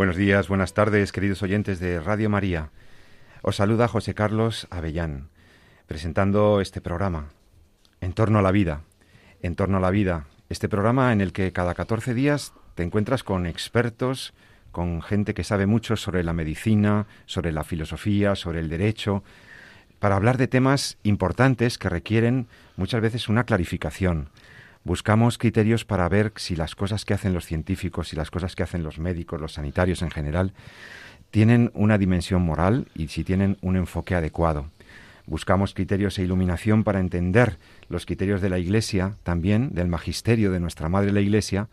Buenos días, buenas tardes, queridos oyentes de Radio María. Os saluda José Carlos Avellán, presentando este programa, En torno a la vida. En torno a la vida, este programa en el que cada 14 días te encuentras con expertos, con gente que sabe mucho sobre la medicina, sobre la filosofía, sobre el derecho, para hablar de temas importantes que requieren muchas veces una clarificación, Buscamos criterios para ver si las cosas que hacen los científicos y las cosas que hacen los médicos, los sanitarios en general, tienen una dimensión moral y si tienen un enfoque adecuado. Buscamos criterios e iluminación para entender los criterios de la Iglesia, también del magisterio de nuestra Madre la Iglesia,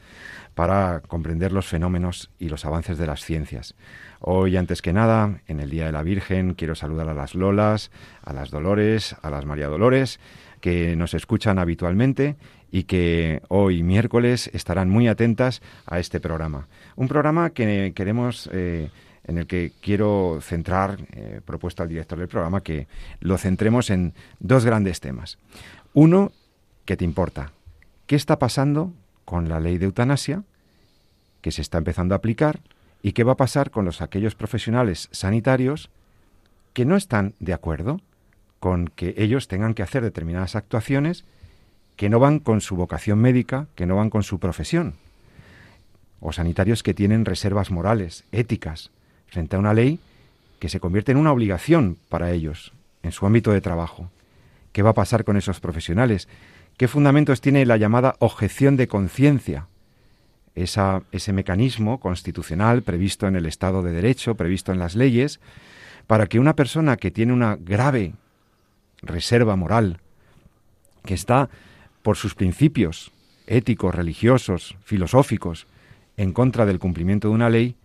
para comprender los fenómenos y los avances de las ciencias. Hoy, antes que nada, en el Día de la Virgen, quiero saludar a las Lolas, a las Dolores, a las María Dolores, que nos escuchan habitualmente y que hoy miércoles estarán muy atentas a este programa. Un programa que queremos, eh, en el que quiero centrar, eh, al director del programa, que lo centremos en dos grandes temas. Uno, ¿qué te importa? ¿Qué está pasando con la ley de eutanasia que se está empezando a aplicar y qué va a pasar con los aquellos profesionales sanitarios que no están de acuerdo con que ellos tengan que hacer determinadas actuaciones que no van con su vocación médica, que no van con su profesión, o sanitarios que tienen reservas morales, éticas, frente a una ley que se convierte en una obligación para ellos, en su ámbito de trabajo. ¿Qué va a pasar con esos profesionales? ¿Qué fundamentos tiene la llamada objeción de conciencia? ese mecanismo constitucional previsto en el Estado de Derecho, previsto en las leyes, para que una persona que tiene una grave reserva moral, que está por sus principios éticos, religiosos, filosóficos, en contra del cumplimiento de una ley,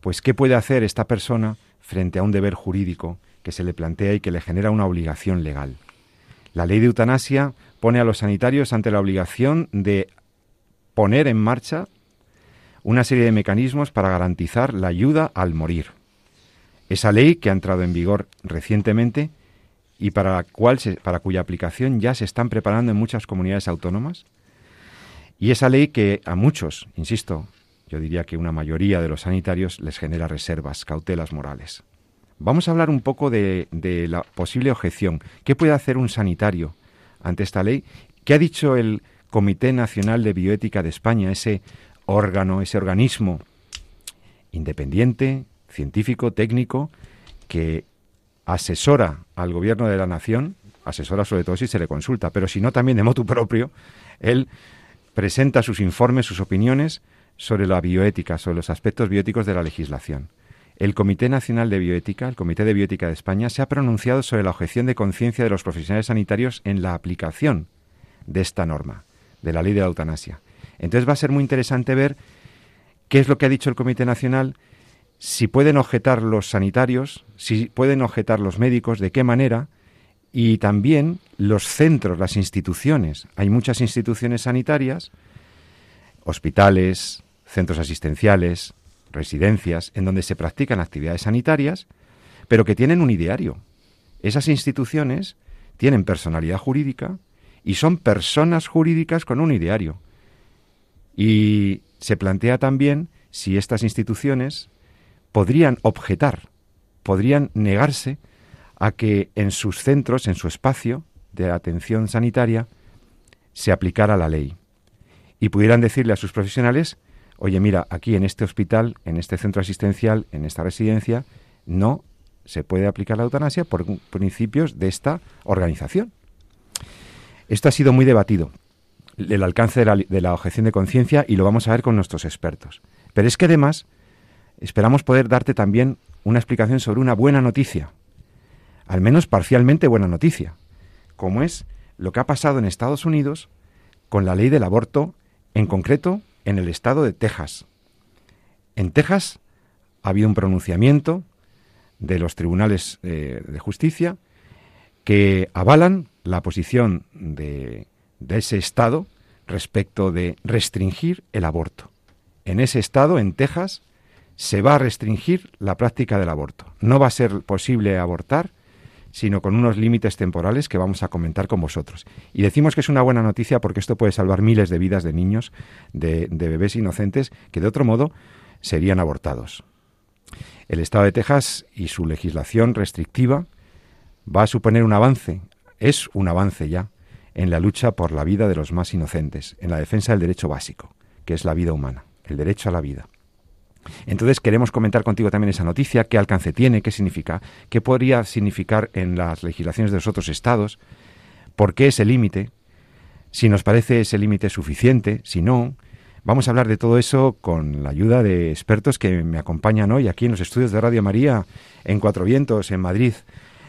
pues ¿qué puede hacer esta persona frente a un deber jurídico que se le plantea y que le genera una obligación legal? La ley de eutanasia pone a los sanitarios ante la obligación de poner en marcha una serie de mecanismos para garantizar la ayuda al morir. Esa ley, que ha entrado en vigor recientemente, y para, la cual para cuya aplicación ya se están preparando en muchas comunidades autónomas. Y esa ley que a muchos, insisto, yo diría que una mayoría de los sanitarios les genera reservas, cautelas morales. Vamos a hablar un poco de, de la posible objeción. ¿Qué puede hacer un sanitario ante esta ley? ¿Qué ha dicho el Comité Nacional de Bioética de España, ese órgano, ese organismo independiente, científico, técnico, que asesora al gobierno de la nación, asesora sobre todo si se le consulta, pero si no también de motu propio, él presenta sus informes, sus opiniones sobre la bioética, sobre los aspectos bioéticos de la legislación. El Comité Nacional de Bioética, el Comité de Bioética de España, se ha pronunciado sobre la objeción de conciencia de los profesionales sanitarios en la aplicación de esta norma, de la ley de la eutanasia. Entonces va a ser muy interesante ver qué es lo que ha dicho el Comité Nacional si pueden objetar los sanitarios, si pueden objetar los médicos, de qué manera, y también los centros, las instituciones. Hay muchas instituciones sanitarias, hospitales, centros asistenciales, residencias, en donde se practican actividades sanitarias, pero que tienen un ideario. Esas instituciones tienen personalidad jurídica y son personas jurídicas con un ideario. Y se plantea también si estas instituciones podrían objetar, podrían negarse a que en sus centros, en su espacio de atención sanitaria, se aplicara la ley. Y pudieran decirle a sus profesionales, oye, mira, aquí en este hospital, en este centro asistencial, en esta residencia, no se puede aplicar la eutanasia por principios de esta organización. Esto ha sido muy debatido, el alcance de la, de la objeción de conciencia, y lo vamos a ver con nuestros expertos. Pero es que además esperamos poder darte también una explicación sobre una buena noticia, al menos parcialmente buena noticia, como es lo que ha pasado en Estados Unidos con la ley del aborto, en concreto en el estado de Texas. En Texas ha habido un pronunciamiento de los tribunales eh, de justicia que avalan la posición de, de ese Estado respecto de restringir el aborto. En ese Estado, en Texas, se va a restringir la práctica del aborto. No va a ser posible abortar sino con unos límites temporales que vamos a comentar con vosotros. Y decimos que es una buena noticia porque esto puede salvar miles de vidas de niños, de, bebés inocentes, que de otro modo serían abortados. El Estado de Texas y su legislación restrictiva va a suponer un avance, es un avance ya, en la lucha por la vida de los más inocentes, en la defensa del derecho básico, que es la vida humana, el derecho a la vida. Entonces queremos comentar contigo también esa noticia, qué alcance tiene, qué significa, qué podría significar en las legislaciones de los otros estados, por qué ese límite, si nos parece ese límite suficiente, si no. Vamos a hablar de todo eso con la ayuda de expertos que me acompañan hoy aquí en los estudios de Radio María en Cuatro Vientos, en Madrid.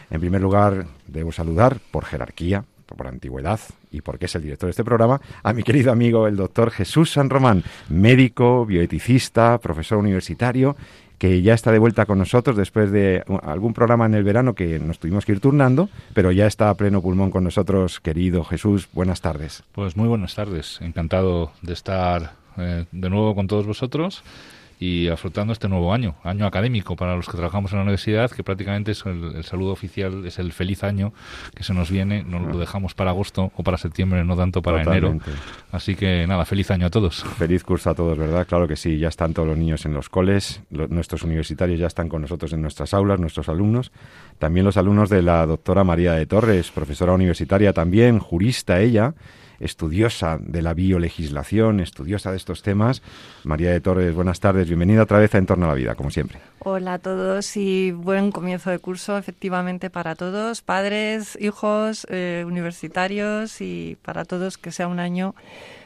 En primer lugar, debo saludar por jerarquía por antigüedad y porque es el director de este programa, a mi querido amigo el doctor Jesús San Román, médico, bioeticista, profesor universitario, que ya está de vuelta con nosotros después de algún programa en el verano que nos tuvimos que ir turnando, pero ya está a pleno pulmón con nosotros, querido Jesús. Buenas tardes. Pues muy buenas tardes. Encantado de estar eh, de nuevo con todos vosotros y afrontando este nuevo año, año académico para los que trabajamos en la universidad, que prácticamente es el, saludo oficial, es el feliz año que se nos viene, no lo dejamos para agosto o para septiembre, no tanto para enero. Así que nada, feliz año a todos. Feliz curso a todos, ¿verdad? Claro que sí, ya están todos los niños en los coles, nuestros universitarios ya están con nosotros en nuestras aulas, nuestros alumnos, también los alumnos de la doctora María de Torres, profesora universitaria también, jurista ella, estudiosa de la biolegislación, estudiosa de estos temas. María de Torres, buenas tardes, bienvenida otra vez a En torno a la vida, como siempre. Hola a todos y buen comienzo de curso, efectivamente, para todos, padres, hijos, eh, universitarios y para todos que sea un año,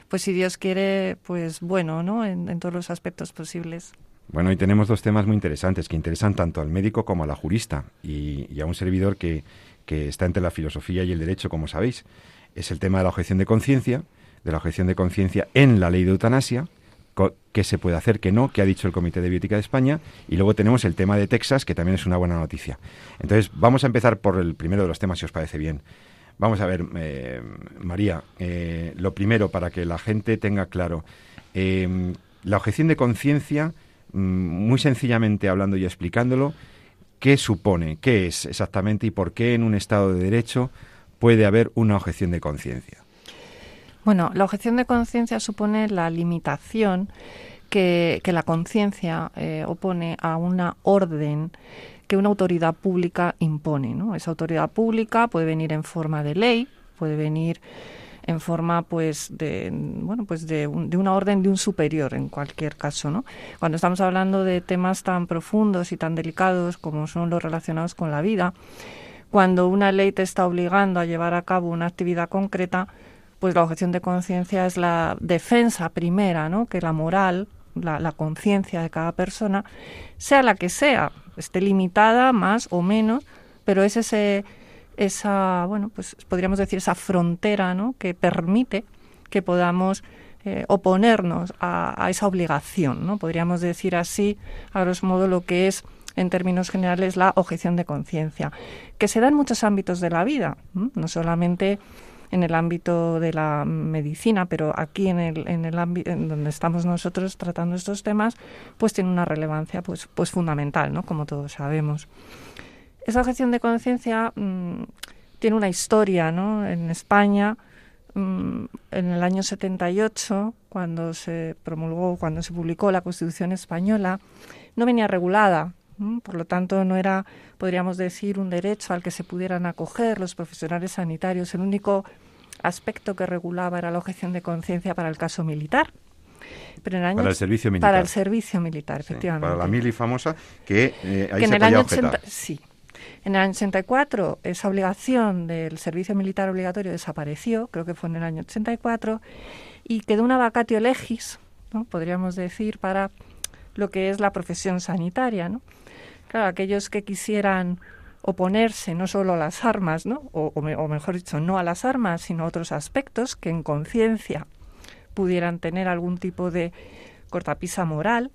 pues si Dios quiere, pues bueno, ¿no? En, todos los aspectos posibles. Bueno, y tenemos dos temas muy interesantes que interesan tanto al médico como a la jurista y, y a un servidor que, que está entre la filosofía y el derecho, como sabéis es el tema de la objeción de conciencia, de la objeción de conciencia en la ley de eutanasia, qué se puede hacer, qué no, qué ha dicho el Comité de Biótica de España, y luego tenemos el tema de Texas, que también es una buena noticia. Entonces, vamos a empezar por el primero de los temas, si os parece bien. Vamos a ver, eh, María, eh, lo primero, para que la gente tenga claro, eh, la objeción de conciencia, mm, muy sencillamente hablando y explicándolo, ¿qué supone? ¿Qué es exactamente y por qué en un Estado de Derecho puede haber una objeción de conciencia? Bueno, la objeción de conciencia supone la limitación que, la conciencia eh, opone a una orden que una autoridad pública impone. ¿no? Esa autoridad pública puede venir en forma de ley, puede venir en forma pues de bueno pues de, de, una orden de un superior en cualquier caso no cuando estamos hablando de temas tan profundos y tan delicados como son los relacionados con la vida cuando una ley te está obligando a llevar a cabo una actividad concreta, pues la objeción de conciencia es la defensa primera, ¿no? Que la moral, la, conciencia de cada persona, sea la que sea, esté limitada más o menos, pero es ese, esa, bueno, pues podríamos decir esa frontera, ¿no? Que permite que podamos eh, oponernos a, a, esa obligación, ¿no? Podríamos decir así, a grosso modo, lo que es en términos generales, la objeción de conciencia, que se da en muchos ámbitos de la vida, no solamente en el ámbito de la medicina, pero aquí en el, en el ámbito en donde estamos nosotros tratando estos temas, pues tiene una relevancia pues, pues fundamental, ¿no? Como todos sabemos. Esa objeción de conciencia mm, tiene una historia, ¿no? En España, mm, en el año 78, cuando se promulgó, cuando se publicó la Constitución española, no venía regulada por lo tanto, no era, podríamos decir, un derecho al que se pudieran acoger los profesionales sanitarios. El único aspecto que regulaba era la objeción de conciencia para el caso militar. Pero en para el servicio militar. Para el servicio militar, efectivamente. para la mili famosa, que, eh, ahí se en el año Sí. En el año 84 esa obligación del servicio militar obligatorio desapareció, creo que fue en el año 84, y quedó una vacatio legis, ¿no? podríamos decir, para lo que es la profesión sanitaria. ¿no? Claro, aquellos que quisieran oponerse no solo a las armas, ¿no? O, mejor dicho, no a las armas, sino a otros aspectos que en conciencia pudieran tener algún tipo de cortapisa moral,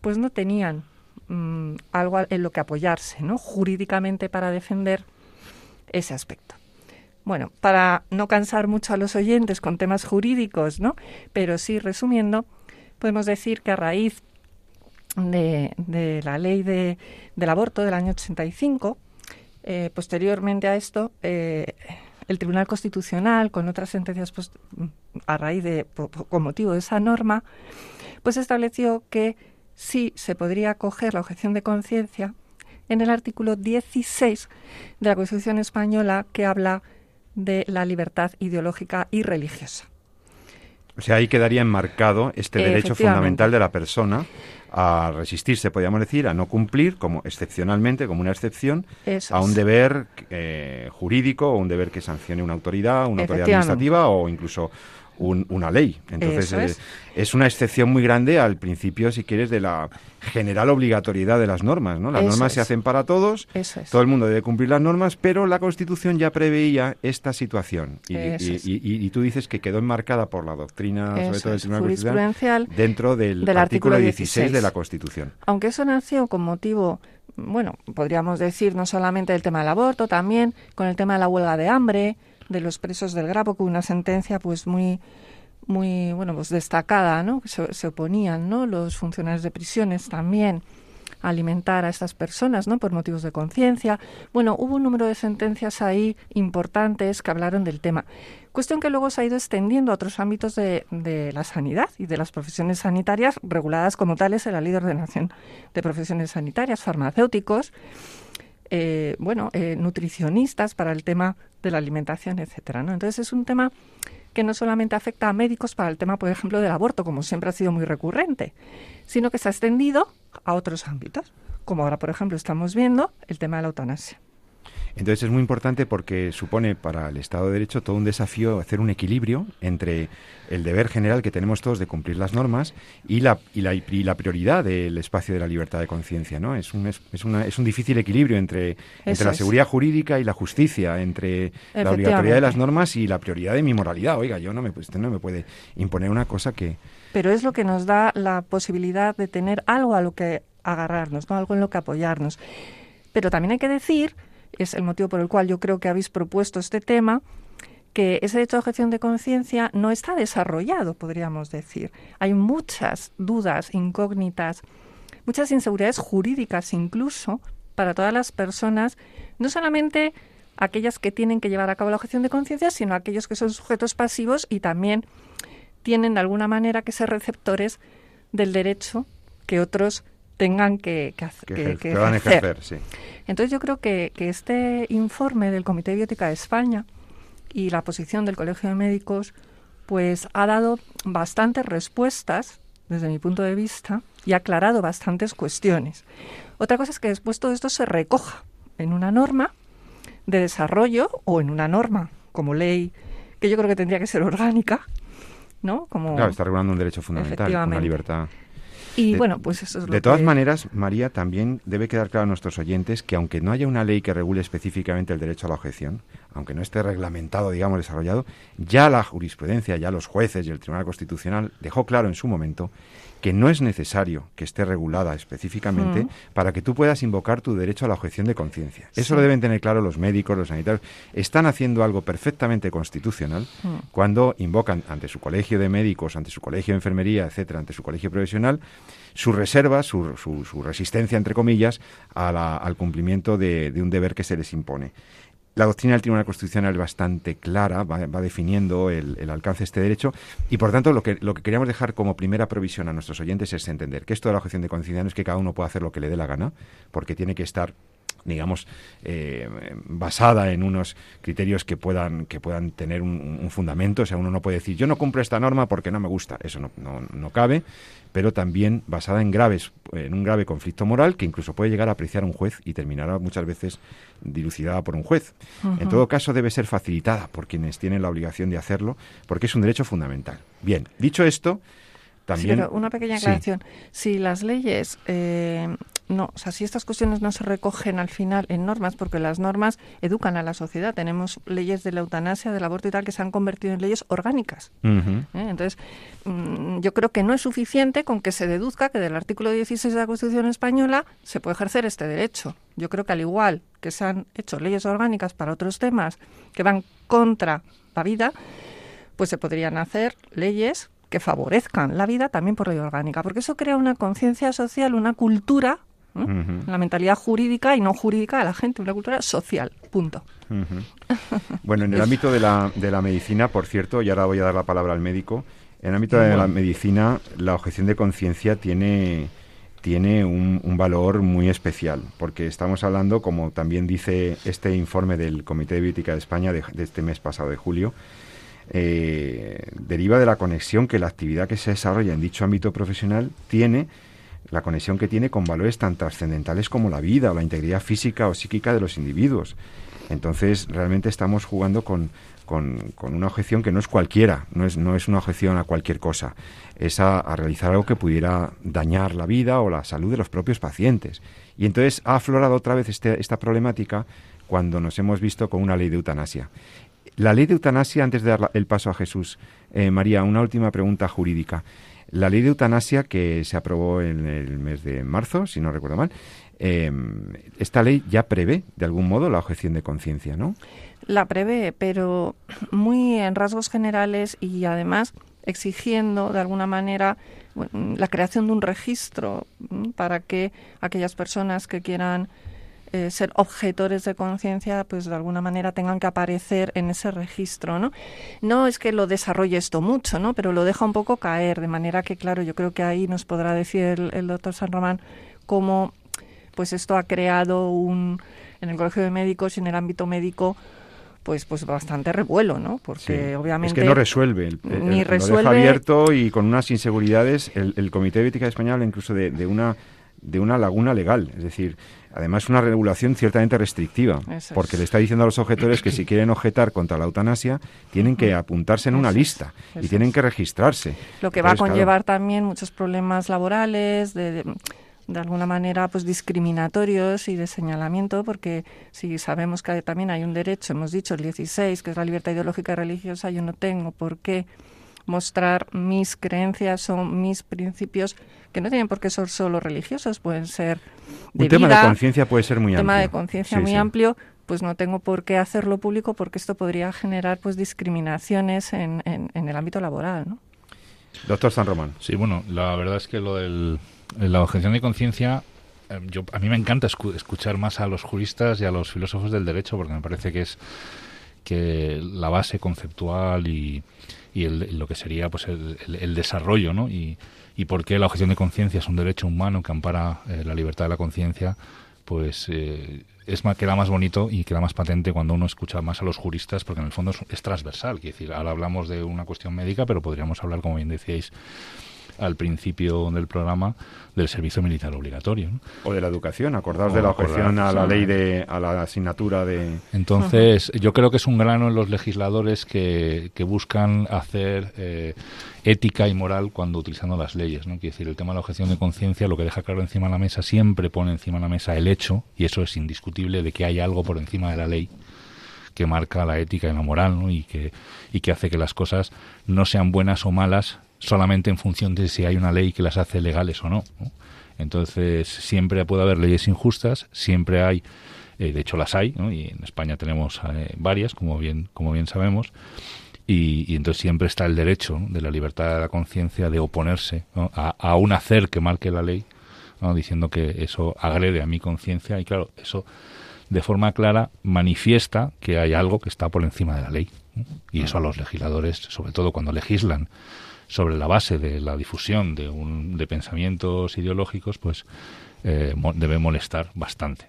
pues no tenían mm, algo en lo que apoyarse, ¿no? Jurídicamente para defender ese aspecto. Bueno, para no cansar mucho a los oyentes con temas jurídicos, ¿no? Pero sí, resumiendo, podemos decir que a raíz de, la ley de, del aborto del año 85, eh, posteriormente a esto, eh, el Tribunal Constitucional, con otras sentencias pues, a raíz de, con motivo de esa norma, pues estableció que sí se podría acoger la objeción de conciencia en el artículo 16 de la Constitución española que habla de la libertad ideológica y religiosa. O sea, ahí quedaría enmarcado este derecho fundamental de la persona a resistirse, podríamos decir, a no cumplir, como excepcionalmente, como una excepción, a un deber eh, jurídico o un deber que sancione una autoridad, una autoridad administrativa o incluso una ley. Entonces, eh, es. una excepción muy grande al principio, si quieres, de la general obligatoriedad de las normas. ¿no? Las normas se hacen para todos, todo el mundo debe cumplir las normas, pero la Constitución ya preveía esta situación. Y, tú dices que quedó enmarcada por la doctrina, sobre todo del Tribunal Constitucional, dentro del, artículo 16 de la Constitución. Aunque eso nació con motivo bueno, podríamos decir no solamente del tema del aborto, también con el tema de la huelga de hambre, de los presos del Grapo, con una sentencia pues muy muy bueno pues destacada, ¿no? Se, se oponían, ¿no? Los funcionarios de prisiones también a alimentar a estas personas, ¿no? Por motivos de conciencia. Bueno, hubo un número de sentencias ahí importantes que hablaron del tema. Cuestión que luego se ha ido extendiendo a otros ámbitos de, de la sanidad y de las profesiones sanitarias reguladas como tales en la Ley de Ordenación de Profesiones Sanitarias, farmacéuticos, eh, bueno, eh, nutricionistas para el tema de la alimentación, etcétera. ¿no? Entonces es un tema que no solamente afecta a médicos para el tema, por ejemplo, del aborto, como siempre ha sido muy recurrente, sino que se ha extendido a otros ámbitos, como ahora, por ejemplo, estamos viendo el tema de la eutanasia. Entonces es muy importante porque supone para el Estado de Derecho todo un desafío hacer un equilibrio entre el deber general que tenemos todos de cumplir las normas y la, y la, y la prioridad del espacio de la libertad de conciencia. ¿no? Es, un, es, una, es un difícil equilibrio entre, entre la seguridad jurídica y la justicia, entre la obligatoriedad de las normas y la prioridad de mi moralidad. Oiga, yo no me, usted no me puede imponer una cosa que... Pero es lo que nos da la posibilidad de tener algo a lo que agarrarnos, ¿no? algo en lo que apoyarnos. Pero también hay que decir es el motivo por el cual yo creo que habéis propuesto este tema, que ese derecho a objeción de conciencia no está desarrollado, podríamos decir. Hay muchas dudas, incógnitas, muchas inseguridades jurídicas incluso para todas las personas, no solamente aquellas que tienen que llevar a cabo la objeción de conciencia, sino aquellos que son sujetos pasivos y también tienen de alguna manera que ser receptores del derecho que otros tengan que, que, ejercer. Entonces yo creo que, este informe del Comité de Biótica de España y la posición del Colegio de Médicos pues ha dado bastantes respuestas desde mi punto de vista y ha aclarado bastantes cuestiones. Otra cosa es que después todo esto se recoja en una norma de desarrollo o en una norma como ley que yo creo que tendría que ser orgánica, ¿no? Como claro, está regulando un derecho fundamental, una libertad. Y de, bueno, pues eso es De todas maneras, María, también debe quedar claro a nuestros oyentes que aunque no haya una ley que regule específicamente el derecho a la objeción, aunque no esté reglamentado, digamos, desarrollado, ya la jurisprudencia, ya los jueces y el Tribunal Constitucional dejó claro en su momento que no es necesario que esté regulada específicamente para que tú puedas invocar tu derecho a la objeción de conciencia. Eso lo deben tener claro los médicos, los sanitarios. Están haciendo algo perfectamente constitucional cuando invocan ante su colegio de médicos, ante su colegio de enfermería, etcétera, ante su colegio profesional, su reserva, su, su, resistencia, entre comillas, al cumplimiento de, de un deber que se les impone la doctrina del Tribunal Constitucional es bastante clara, va, definiendo el, alcance de este derecho y por tanto lo que, lo que queríamos dejar como primera provisión a nuestros oyentes es entender que esto de la objeción de conciencia no es que cada uno pueda hacer lo que le dé la gana, porque tiene que estar digamos, eh, basada en unos criterios que puedan, que puedan tener un, fundamento. O sea, uno no puede decir, yo no cumplo esta norma porque no me gusta. Eso no, no, cabe, pero también basada en graves, en un grave conflicto moral que incluso puede llegar a apreciar un juez y terminará muchas veces dilucidada por un juez. En todo caso, debe ser facilitada por quienes tienen la obligación de hacerlo, porque es un derecho fundamental. Bien, dicho esto, también... una pequeña aclaración. Si las leyes eh, no, o sea, si estas cuestiones no se recogen al final en normas, porque las normas educan a la sociedad, tenemos leyes de la eutanasia, del aborto y tal, que se han convertido en leyes orgánicas. ¿eh? Entonces, mm, yo creo que no es suficiente con que se deduzca que del artículo 16 de la Constitución española se puede ejercer este derecho. Yo creo que al igual que se han hecho leyes orgánicas para otros temas que van contra la vida, pues se podrían hacer leyes que favorezcan la vida también por ley orgánica, porque eso crea una conciencia social, una cultura, la mentalidad jurídica y no jurídica de la gente, una cultura social, punto. Bueno, en el ámbito de la, de la medicina, por cierto, y ahora voy a dar la palabra al médico, en el ámbito de la medicina, la objeción de conciencia tiene, tiene un, valor muy especial, porque estamos hablando, como también dice este informe del Comité de Bioética de España de este mes pasado de julio, eh, deriva de la conexión que la actividad que se desarrolla en dicho ámbito profesional tiene, la conexión que tiene con valores tan trascendentales como la vida o la integridad física o psíquica de los individuos. Entonces, realmente estamos jugando con, una objeción que no es cualquiera, no es, una objeción a cualquier cosa, es a, realizar algo que pudiera dañar la vida o la salud de los propios pacientes. Y entonces ha aflorado otra vez este, esta problemática cuando nos hemos visto con una ley de eutanasia. La ley de eutanasia, antes de dar el paso a Jesús, eh, María, una última pregunta jurídica. La ley de eutanasia que se aprobó en el mes de marzo, si no recuerdo mal, em, esta ley ya prevé, de algún modo, la objeción de conciencia, ¿no? La prevé, pero muy en rasgos generales y además exigiendo de alguna manera la creación de un registro para que aquellas personas que quieran eh, ser objetores de conciencia, pues de alguna manera tengan que aparecer en ese registro, ¿no? No es que lo desarrolle esto mucho, ¿no? Pero lo deja un poco caer, de manera que, claro, yo creo que ahí nos podrá decir el, doctor San Román cómo pues esto ha creado un en el colegio de médicos y en el ámbito médico pues pues bastante revuelo, ¿no? Porque obviamente es que no resuelve, el, ni resuelve... Lo deja abierto y con unas inseguridades. El, Comité de Ética Español incluso de, de, una de una laguna legal, es decir, Además, una regulación ciertamente restrictiva, porque le está diciendo a los objetores que si quieren objetar contra la eutanasia, tienen que apuntarse en una lista y tienen que registrarse. Lo que va a conllevar también muchos problemas laborales, de, de, alguna manera pues discriminatorios y de señalamiento, porque si sabemos que también hay un derecho, hemos dicho el 16, que es la libertad ideológica y religiosa, yo no tengo por qué mostrar mis creencias o mis principios que no tienen por qué ser solo religiosos, pueden ser de un tema de conciencia puede ser muy amplio. Un tema de conciencia muy amplio, pues no tengo por qué hacerlo público porque esto podría generar pues discriminaciones en, en, el ámbito laboral, ¿no? Doctor San Román. Sí, bueno, la verdad es que lo de la objeción de conciencia eh, yo, a mí me encanta escuchar más a los juristas y a los filósofos del derecho porque me parece que es que la base conceptual y, y el, lo que sería pues el, desarrollo ¿no? y, y por qué la objeción de conciencia es un derecho humano que ampara eh, la libertad de la conciencia pues eh, es más, queda más bonito y queda más patente cuando uno escucha más a los juristas porque en el fondo es, transversal quiero decir ahora hablamos de una cuestión médica pero podríamos hablar como bien decíais al principio del programa del servicio militar obligatorio. O de la educación, acordaos de la objeción a la ley de, a la asignatura de... Entonces, yo creo que es un grano en los legisladores que, que buscan hacer eh, ética y moral cuando utilizando las leyes, ¿no? Quiere decir, el tema de la objeción de conciencia lo que deja claro encima de la mesa, siempre pone encima de la mesa el hecho, y eso es indiscutible, de que hay algo por encima de la ley que marca la ética y la moral, ¿no? Y que, y que hace que las cosas no sean buenas o malas solamente en función de si hay una ley que las hace legales o no. Entonces, siempre puede haber leyes injustas, siempre hay, eh, de hecho las hay, y en España tenemos eh, varias, como bien, como bien sabemos, y, entonces siempre está el derecho de la libertad de la conciencia de oponerse a, un hacer que marque la ley, diciendo que eso agrede a mi conciencia, y claro, eso de forma clara manifiesta que hay algo que está por encima de la ley. Y eso a los legisladores, sobre todo cuando legislan sobre la base de la difusión de, un, de pensamientos ideológicos, pues eh, debe molestar bastante.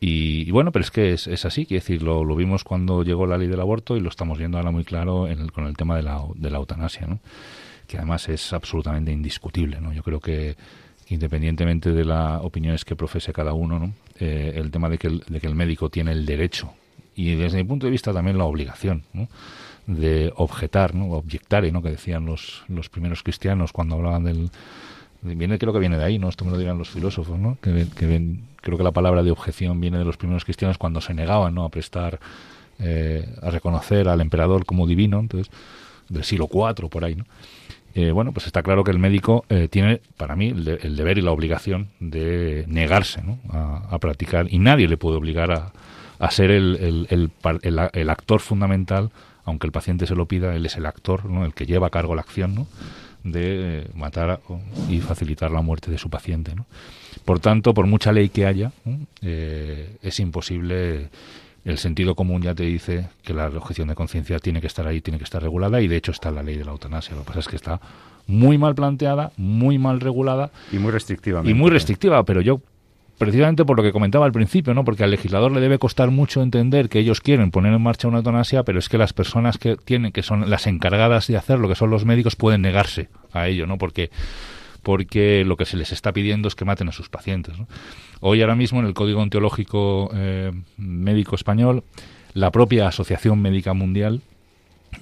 Y, bueno, pero es que es, es así, quiero decir, lo, vimos cuando llegó la ley del aborto y lo estamos viendo ahora muy claro con el tema de la, de la eutanasia, ¿no? que además es absolutamente indiscutible. ¿no? Yo creo que independientemente de las opiniones que profese cada uno, ¿no? Eh, el tema de que el, de que el médico tiene el derecho y desde mi punto de vista también la obligación ¿no? De objetar, ¿no? objetare, ¿no? que decían los, los primeros cristianos cuando hablaban del, viene creo que viene de ahí, ¿no? Esto me lo dirán los filósofos, ¿no? Que, creo que la palabra de objeción viene de los primeros cristianos cuando se negaban, ¿no? A prestar, eh, a reconocer al emperador como divino, entonces del siglo IV por ahí, ¿no? Eh, bueno, pues está claro que el médico eh, tiene, para mí, el, deber y la obligación de negarse ¿no? a, practicar y nadie le puede obligar a, a ser el, el, el, actor fundamental, aunque el paciente se lo pida, él es el actor, ¿no? el que lleva a cargo la acción ¿no? de matar y facilitar la muerte de su paciente. ¿no? Por tanto, por mucha ley que haya, eh, es imposible el sentido común ya te dice que la objeción de conciencia tiene que estar ahí, tiene que estar regulada y de hecho está la ley de la eutanasia. Lo que pasa es que está muy mal planteada, muy mal regulada. Y muy restrictiva. Y muy restrictiva, pero yo precisamente por lo que comentaba al principio, ¿no? Porque al legislador le debe costar mucho entender que ellos quieren poner en marcha una eutanasia, pero es que las personas que tienen, que son las encargadas de hacerlo, que son los médicos, pueden negarse a ello, ¿no? Porque porque lo que se les está pidiendo es que maten a sus pacientes. Hoy ahora mismo en el Código Ontológico eh, Médico Español, la propia Asociación Médica Mundial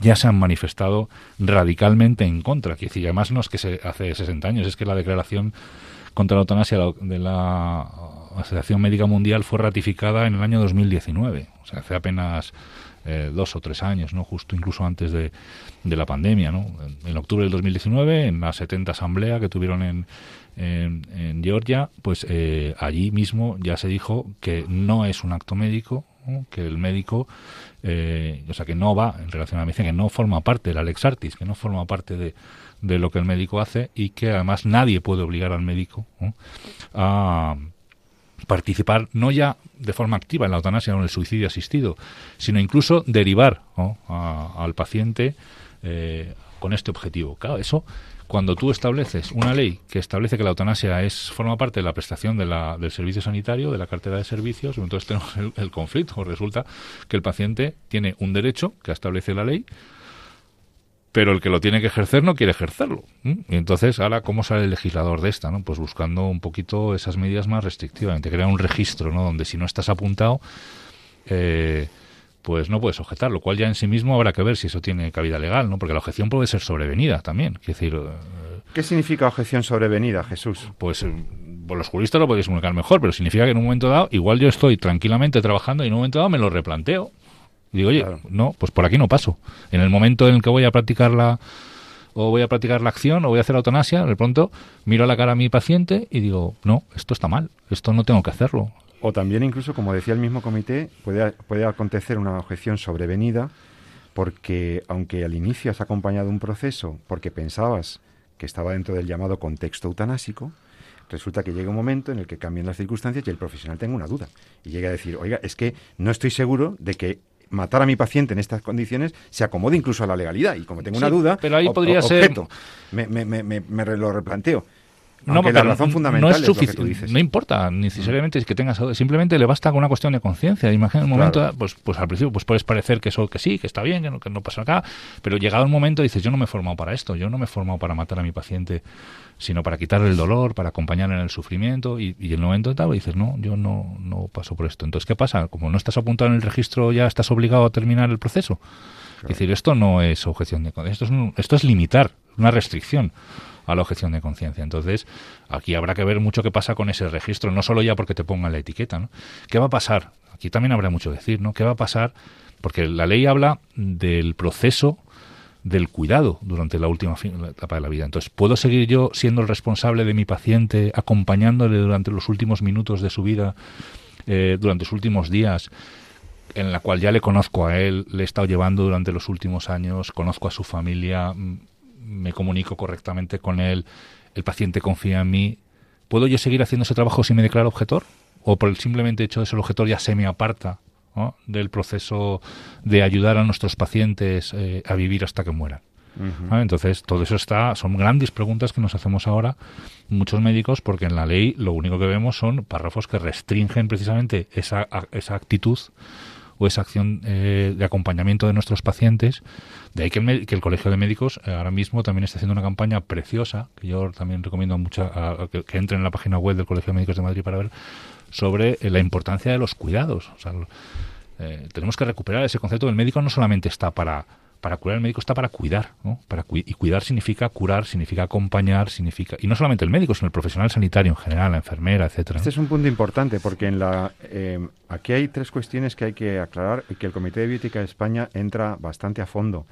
ya se han manifestado radicalmente en contra. Que decir, además no es que se hace 60 años, es que la declaración contra la eutanasia de la Asociación Médica Mundial fue ratificada en el año 2019, o sea, hace apenas eh, dos o tres años, no justo incluso antes de, la pandemia. ¿no? En, octubre del 2019, en la 70 asamblea que tuvieron en, en, Georgia, pues eh, allí mismo ya se dijo que no es un acto médico, que el médico, eh, o sea, que no va en relación a la medicina, que no forma parte del Alex Artis, que no forma parte de, de lo que el médico hace y que además nadie puede obligar al médico a participar no ya de forma activa en la eutanasia o en el suicidio asistido, sino incluso derivar al paciente eh, con este objetivo. Claro, eso cuando tú estableces una ley que establece que la eutanasia es forma parte de la prestación de la, del servicio sanitario, de la cartera de servicios, entonces tenemos el, el conflicto. Resulta que el paciente tiene un derecho que establece la ley pero el que lo tiene que ejercer no quiere ejercerlo. Y entonces, ahora, ¿cómo sale el legislador de esta? ¿no? Pues buscando un poquito esas medidas más restrictivamente, crear un registro, ¿no? Donde si no estás apuntado, eh, pues no puedes objetar, lo cual ya en sí mismo habrá que ver si eso tiene cabida legal, ¿no? Porque la objeción puede ser sobrevenida también. decir, eh, ¿Qué significa objeción sobrevenida, Jesús? Pues, eh, pues los juristas lo podéis comunicar mejor, pero significa que en un momento dado, igual yo estoy tranquilamente trabajando y en un momento dado me lo replanteo y digo, oye, no, pues por aquí no paso. En el momento en el que voy a practicar la o voy a practicar la acción o voy a hacer la eutanasia, de pronto miro a la cara a mi paciente y digo, no, esto está mal, esto no tengo que hacerlo. O también incluso, como decía el mismo comité, puede, puede acontecer una objeción sobrevenida porque aunque al inicio has acompañado un proceso porque pensabas que estaba dentro del llamado contexto eutanásico, resulta que llega un momento en el que cambian las circunstancias y el profesional tenga una duda y llega a decir, oiga, es que no estoy seguro de que matar a mi paciente en estas condiciones se acomode incluso a la legalidad. Y como tengo una duda, pero ahí podría ser... me, me, me, me, lo replanteo. No, porque la razón fundamental no es, lo que tú dices. No importa necesariamente es que tengas simplemente le basta con una cuestión de conciencia. Imagina un momento, pues, pues al principio pues puedes parecer que eso que sí, que está bien, que no, que no pasa acá, pero llegado un momento dices yo no me he formado para esto, yo no me he formado para matar a mi paciente sino para quitarle el dolor, para acompañar en el sufrimiento y, y en el momento tal dices, no, yo no, no paso por esto. Entonces, ¿qué pasa? Como no estás apuntado en el registro, ya estás obligado a terminar el proceso. Es decir, esto no es objeción de conciencia, esto, es esto es limitar, una restricción a la objeción de conciencia. Entonces, aquí habrá que ver mucho qué pasa con ese registro, no solo ya porque te pongan la etiqueta, ¿no? ¿Qué va a pasar? Aquí también habrá mucho decir, ¿no? ¿Qué va a pasar? Porque la ley habla del proceso del cuidado durante la última etapa de la vida. Entonces, ¿puedo seguir yo siendo el responsable de mi paciente, acompañándole durante los últimos minutos de su vida, eh, durante sus últimos días, en la cual ya le conozco a él, le he estado llevando durante los últimos años, conozco a su familia, me comunico correctamente con él, el paciente confía en mí? ¿Puedo yo seguir haciendo ese trabajo si me declaro objetor? ¿O por el simplemente hecho de ser objetor ya se me aparta del proceso de ayudar a nuestros pacientes eh, a vivir hasta que mueran. Entonces, todo eso está, son grandes preguntas que nos hacemos ahora muchos médicos, porque en la ley lo único que vemos son párrafos que restringen precisamente esa, esa actitud o esa acción eh, de acompañamiento de nuestros pacientes. De ahí que el, Colegio de Médicos eh, ahora mismo también está haciendo una campaña preciosa, que yo también recomiendo mucho que, que, entren en la página web del Colegio de Médicos de Madrid para ver, sobre eh, la importancia de los cuidados. O sea, eh, tenemos que recuperar ese concepto del médico no solamente está para para curar el médico está para cuidar, ¿no? Para y cuidar significa curar, significa acompañar, significa y no solamente el médico, sino el profesional sanitario en general, la enfermera, etcétera. Este es un punto importante porque en la eh, aquí hay tres cuestiones que hay que aclarar y que el Comité de Biótica de España entra bastante a fondo.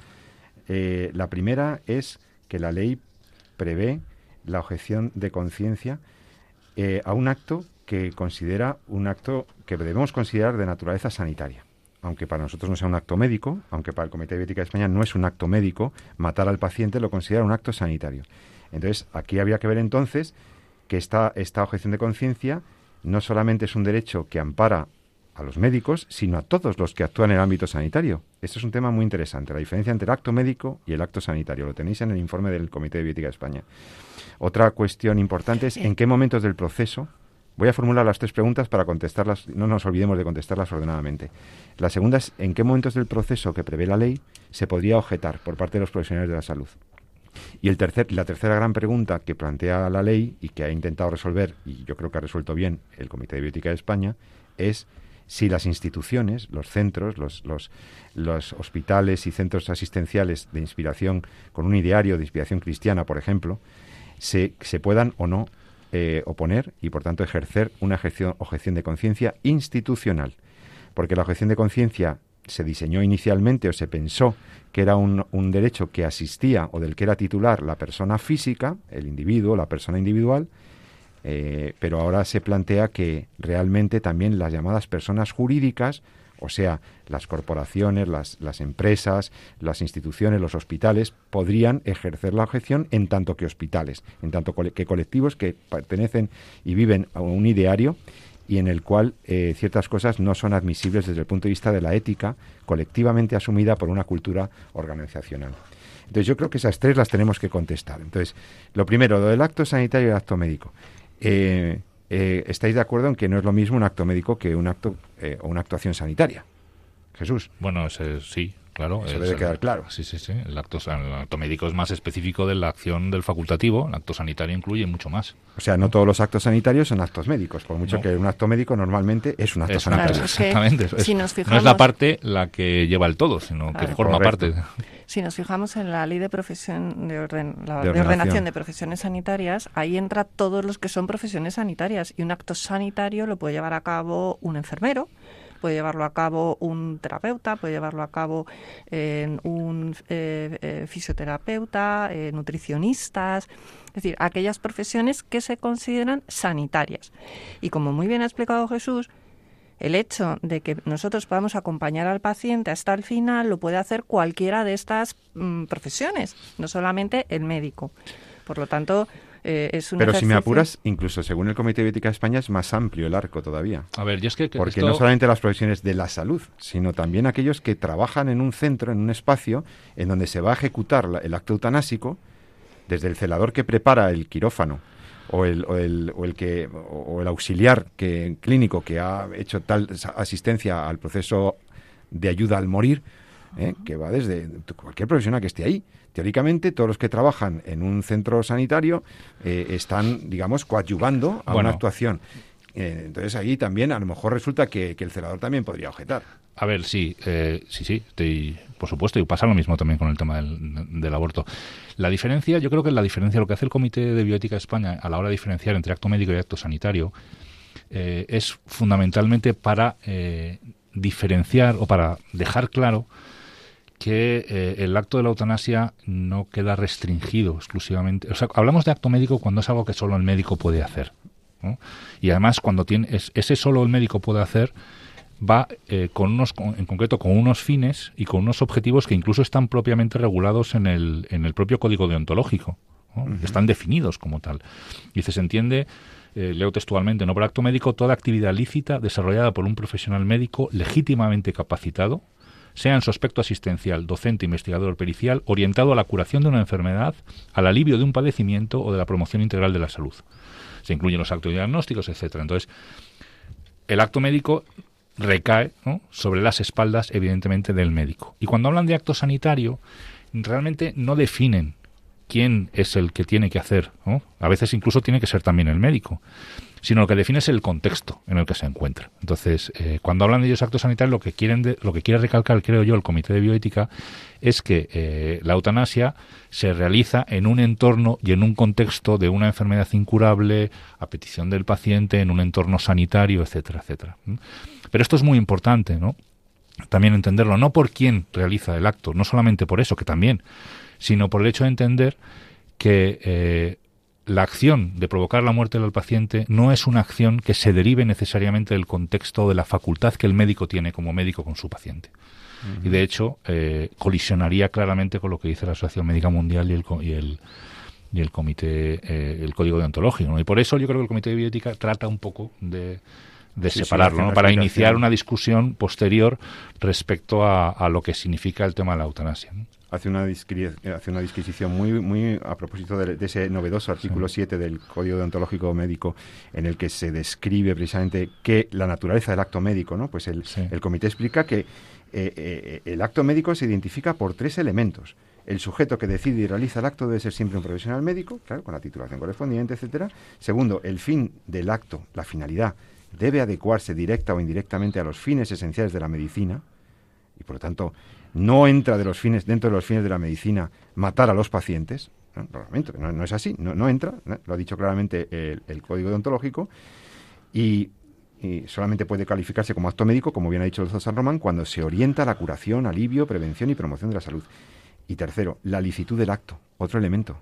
Eh, la primera es que la ley prevé la objeción de conciencia eh, a un acto que considera un acto que debemos considerar de naturaleza sanitaria aunque para nosotros no sea un acto médico, aunque para el Comité de Biótica de España no es un acto médico, matar al paciente lo considera un acto sanitario. Entonces, aquí habría que ver entonces que esta, esta objeción de conciencia no solamente es un derecho que ampara a los médicos, sino a todos los que actúan en el ámbito sanitario. Esto es un tema muy interesante, la diferencia entre el acto médico y el acto sanitario. Lo tenéis en el informe del Comité de Biótica de España. Otra cuestión importante es en qué momentos del proceso Voy a formular las tres preguntas para contestarlas, no nos olvidemos de contestarlas ordenadamente. La segunda es, ¿en qué momentos del proceso que prevé la ley se podría objetar por parte de los profesionales de la salud? Y el tercer, la tercera gran pregunta que plantea la ley y que ha intentado resolver, y yo creo que ha resuelto bien el Comité de Biótica de España, es si las instituciones, los centros, los, los, los, hospitales y centros asistenciales de inspiración, con un ideario de inspiración cristiana, por ejemplo, se, se puedan o no eh, oponer y, por tanto, ejercer una objeción, de conciencia institucional. Porque la objeción de conciencia se diseñó inicialmente o se pensó que era un, derecho que asistía o del que era titular la persona física, el individuo, la persona individual, eh, pero ahora se plantea que realmente también las llamadas personas jurídicas o sea, las corporaciones, las, empresas, las instituciones, los hospitales podrían ejercer la objeción en tanto que hospitales, en tanto que colectivos que pertenecen y viven a un ideario y en el cual eh, ciertas cosas no son admisibles desde el punto de vista de la ética colectivamente asumida por una cultura organizacional. Entonces yo creo que esas tres las tenemos que contestar. Entonces, lo primero, lo del acto sanitario y el acto médico. Eh, eh, ¿estáis de acuerdo en que no es lo mismo un acto médico que un acto eh, o una actuación sanitaria? Jesús. Bueno, sí, claro. Eso debe quedar claro. Sí, sí, sí. El acto, el acto médico es más específico de la acción del facultativo. El acto sanitario incluye mucho más. O sea, no todos los actos sanitarios son actos médicos, por mucho que un acto médico normalmente es un acto sanitario. exactamente. No es la parte la que lleva el todo, sino que forma parte. Si nos fijamos en la ley de profesión de, ordenación de profesiones sanitarias, ahí entra todos los que son profesiones sanitarias y un acto sanitario lo puede llevar a cabo un enfermero, puede llevarlo a cabo un terapeuta, puede llevarlo a cabo un eh, eh, fisioterapeuta, eh, nutricionistas, es decir, aquellas profesiones que se consideran sanitarias. Y como muy bien ha explicado Jesús, el hecho de que nosotros podamos acompañar al paciente hasta el final lo puede hacer cualquiera de estas mm, profesiones, no solamente el médico. Por lo tanto, eh, es un Pero si me apuras, incluso según el Comité de Ética de España es más amplio el arco todavía. A ver, y es que... Porque no solamente las profesiones de la salud, sino también aquellos que trabajan en un centro, en un espacio, en donde se va a ejecutar el acto eutanásico, desde el celador que prepara el quirófano, o el, o el, o el que o el auxiliar que clínico que ha hecho tal asistencia al proceso de ayuda al morir ¿eh? que va desde cualquier profesional que esté ahí teóricamente todos los que trabajan en un centro sanitario eh, están digamos coadyuvando a una actuación. Eh, entonces ahí también a lo mejor resulta que, que el celador también podría objetar. A ver, sí, eh, sí, sí, estoy, por supuesto, y pasa lo mismo también con el tema del, aborto. La diferencia, yo creo que la diferencia, lo que hace el Comité de Bioética de España a la hora de diferenciar entre acto médico y acto sanitario, eh, es fundamentalmente para eh, diferenciar o para dejar claro que el acto de la eutanasia no queda restringido exclusivamente. O sea, hablamos de acto médico cuando es algo que solo el médico puede hacer. Y además, cuando tiene, ese solo el médico puede hacer, va eh, con unos, en concreto con unos fines y con unos objetivos que incluso están propiamente regulados en el, en el propio código deontológico. Están definidos como tal. Y se entiende, eh, leo textualmente, no por acto médico, toda actividad lícita desarrollada por un profesional médico legítimamente capacitado, sea en su aspecto asistencial, docente, investigador, pericial, orientado a la curación de una enfermedad, al alivio de un padecimiento o de la promoción integral de la salud. Se incluyen los actos diagnósticos, etcétera. Entonces, el acto médico recae sobre las espaldas, evidentemente, del médico. Y cuando hablan de acto sanitario, realmente no definen quién es el que tiene que hacer. A veces incluso tiene que ser también el médico. Sino lo que define es el contexto en el que se encuentra. Entonces, eh, cuando hablan de ellos actos sanitarios, lo que quieren lo que quiere recalcar, creo yo, el Comité de Bioética es que eh, la eutanasia se realiza en un entorno y en un contexto de una enfermedad incurable, a petición del paciente, en un entorno sanitario, etcétera, etcétera. Pero esto es muy importante, ¿no? También entenderlo, no por quién realiza el acto, no solamente por eso, que también, sino por el hecho de entender que eh, la acción de provocar la muerte del paciente no es una acción que se derive necesariamente del contexto de la facultad que el médico tiene como médico con su paciente. Y de hecho, eh, colisionaría claramente con lo que dice la Asociación Médica Mundial y el, y el, y el Comité, eh, el Código Deontológico. Y por eso yo creo que el Comité de Bioética trata un poco de, separarlo, para iniciar una discusión posterior respecto a, lo que significa el tema de la eutanasia hace una, hace una disquisición muy, muy a propósito de, ese novedoso artículo 7 del Código Deontológico Médico en el que se describe precisamente que la naturaleza del acto médico, ¿no? Pues el, el comité explica que eh, eh, el acto médico se identifica por tres elementos. El sujeto que decide y realiza el acto debe ser siempre un profesional médico, claro, con la titulación correspondiente, etcétera. Segundo, el fin del acto, la finalidad, debe adecuarse directa o indirectamente a los fines esenciales de la medicina y por lo tanto no entra de los fines, dentro de los fines de la medicina matar a los pacientes. No, no, es así, no, entra, lo ha dicho claramente el, código deontológico, y, solamente puede calificarse como acto médico, como bien ha dicho el doctor San Román, cuando se orienta a la curación, alivio, prevención y promoción de la salud. Y tercero, la licitud del acto, otro elemento,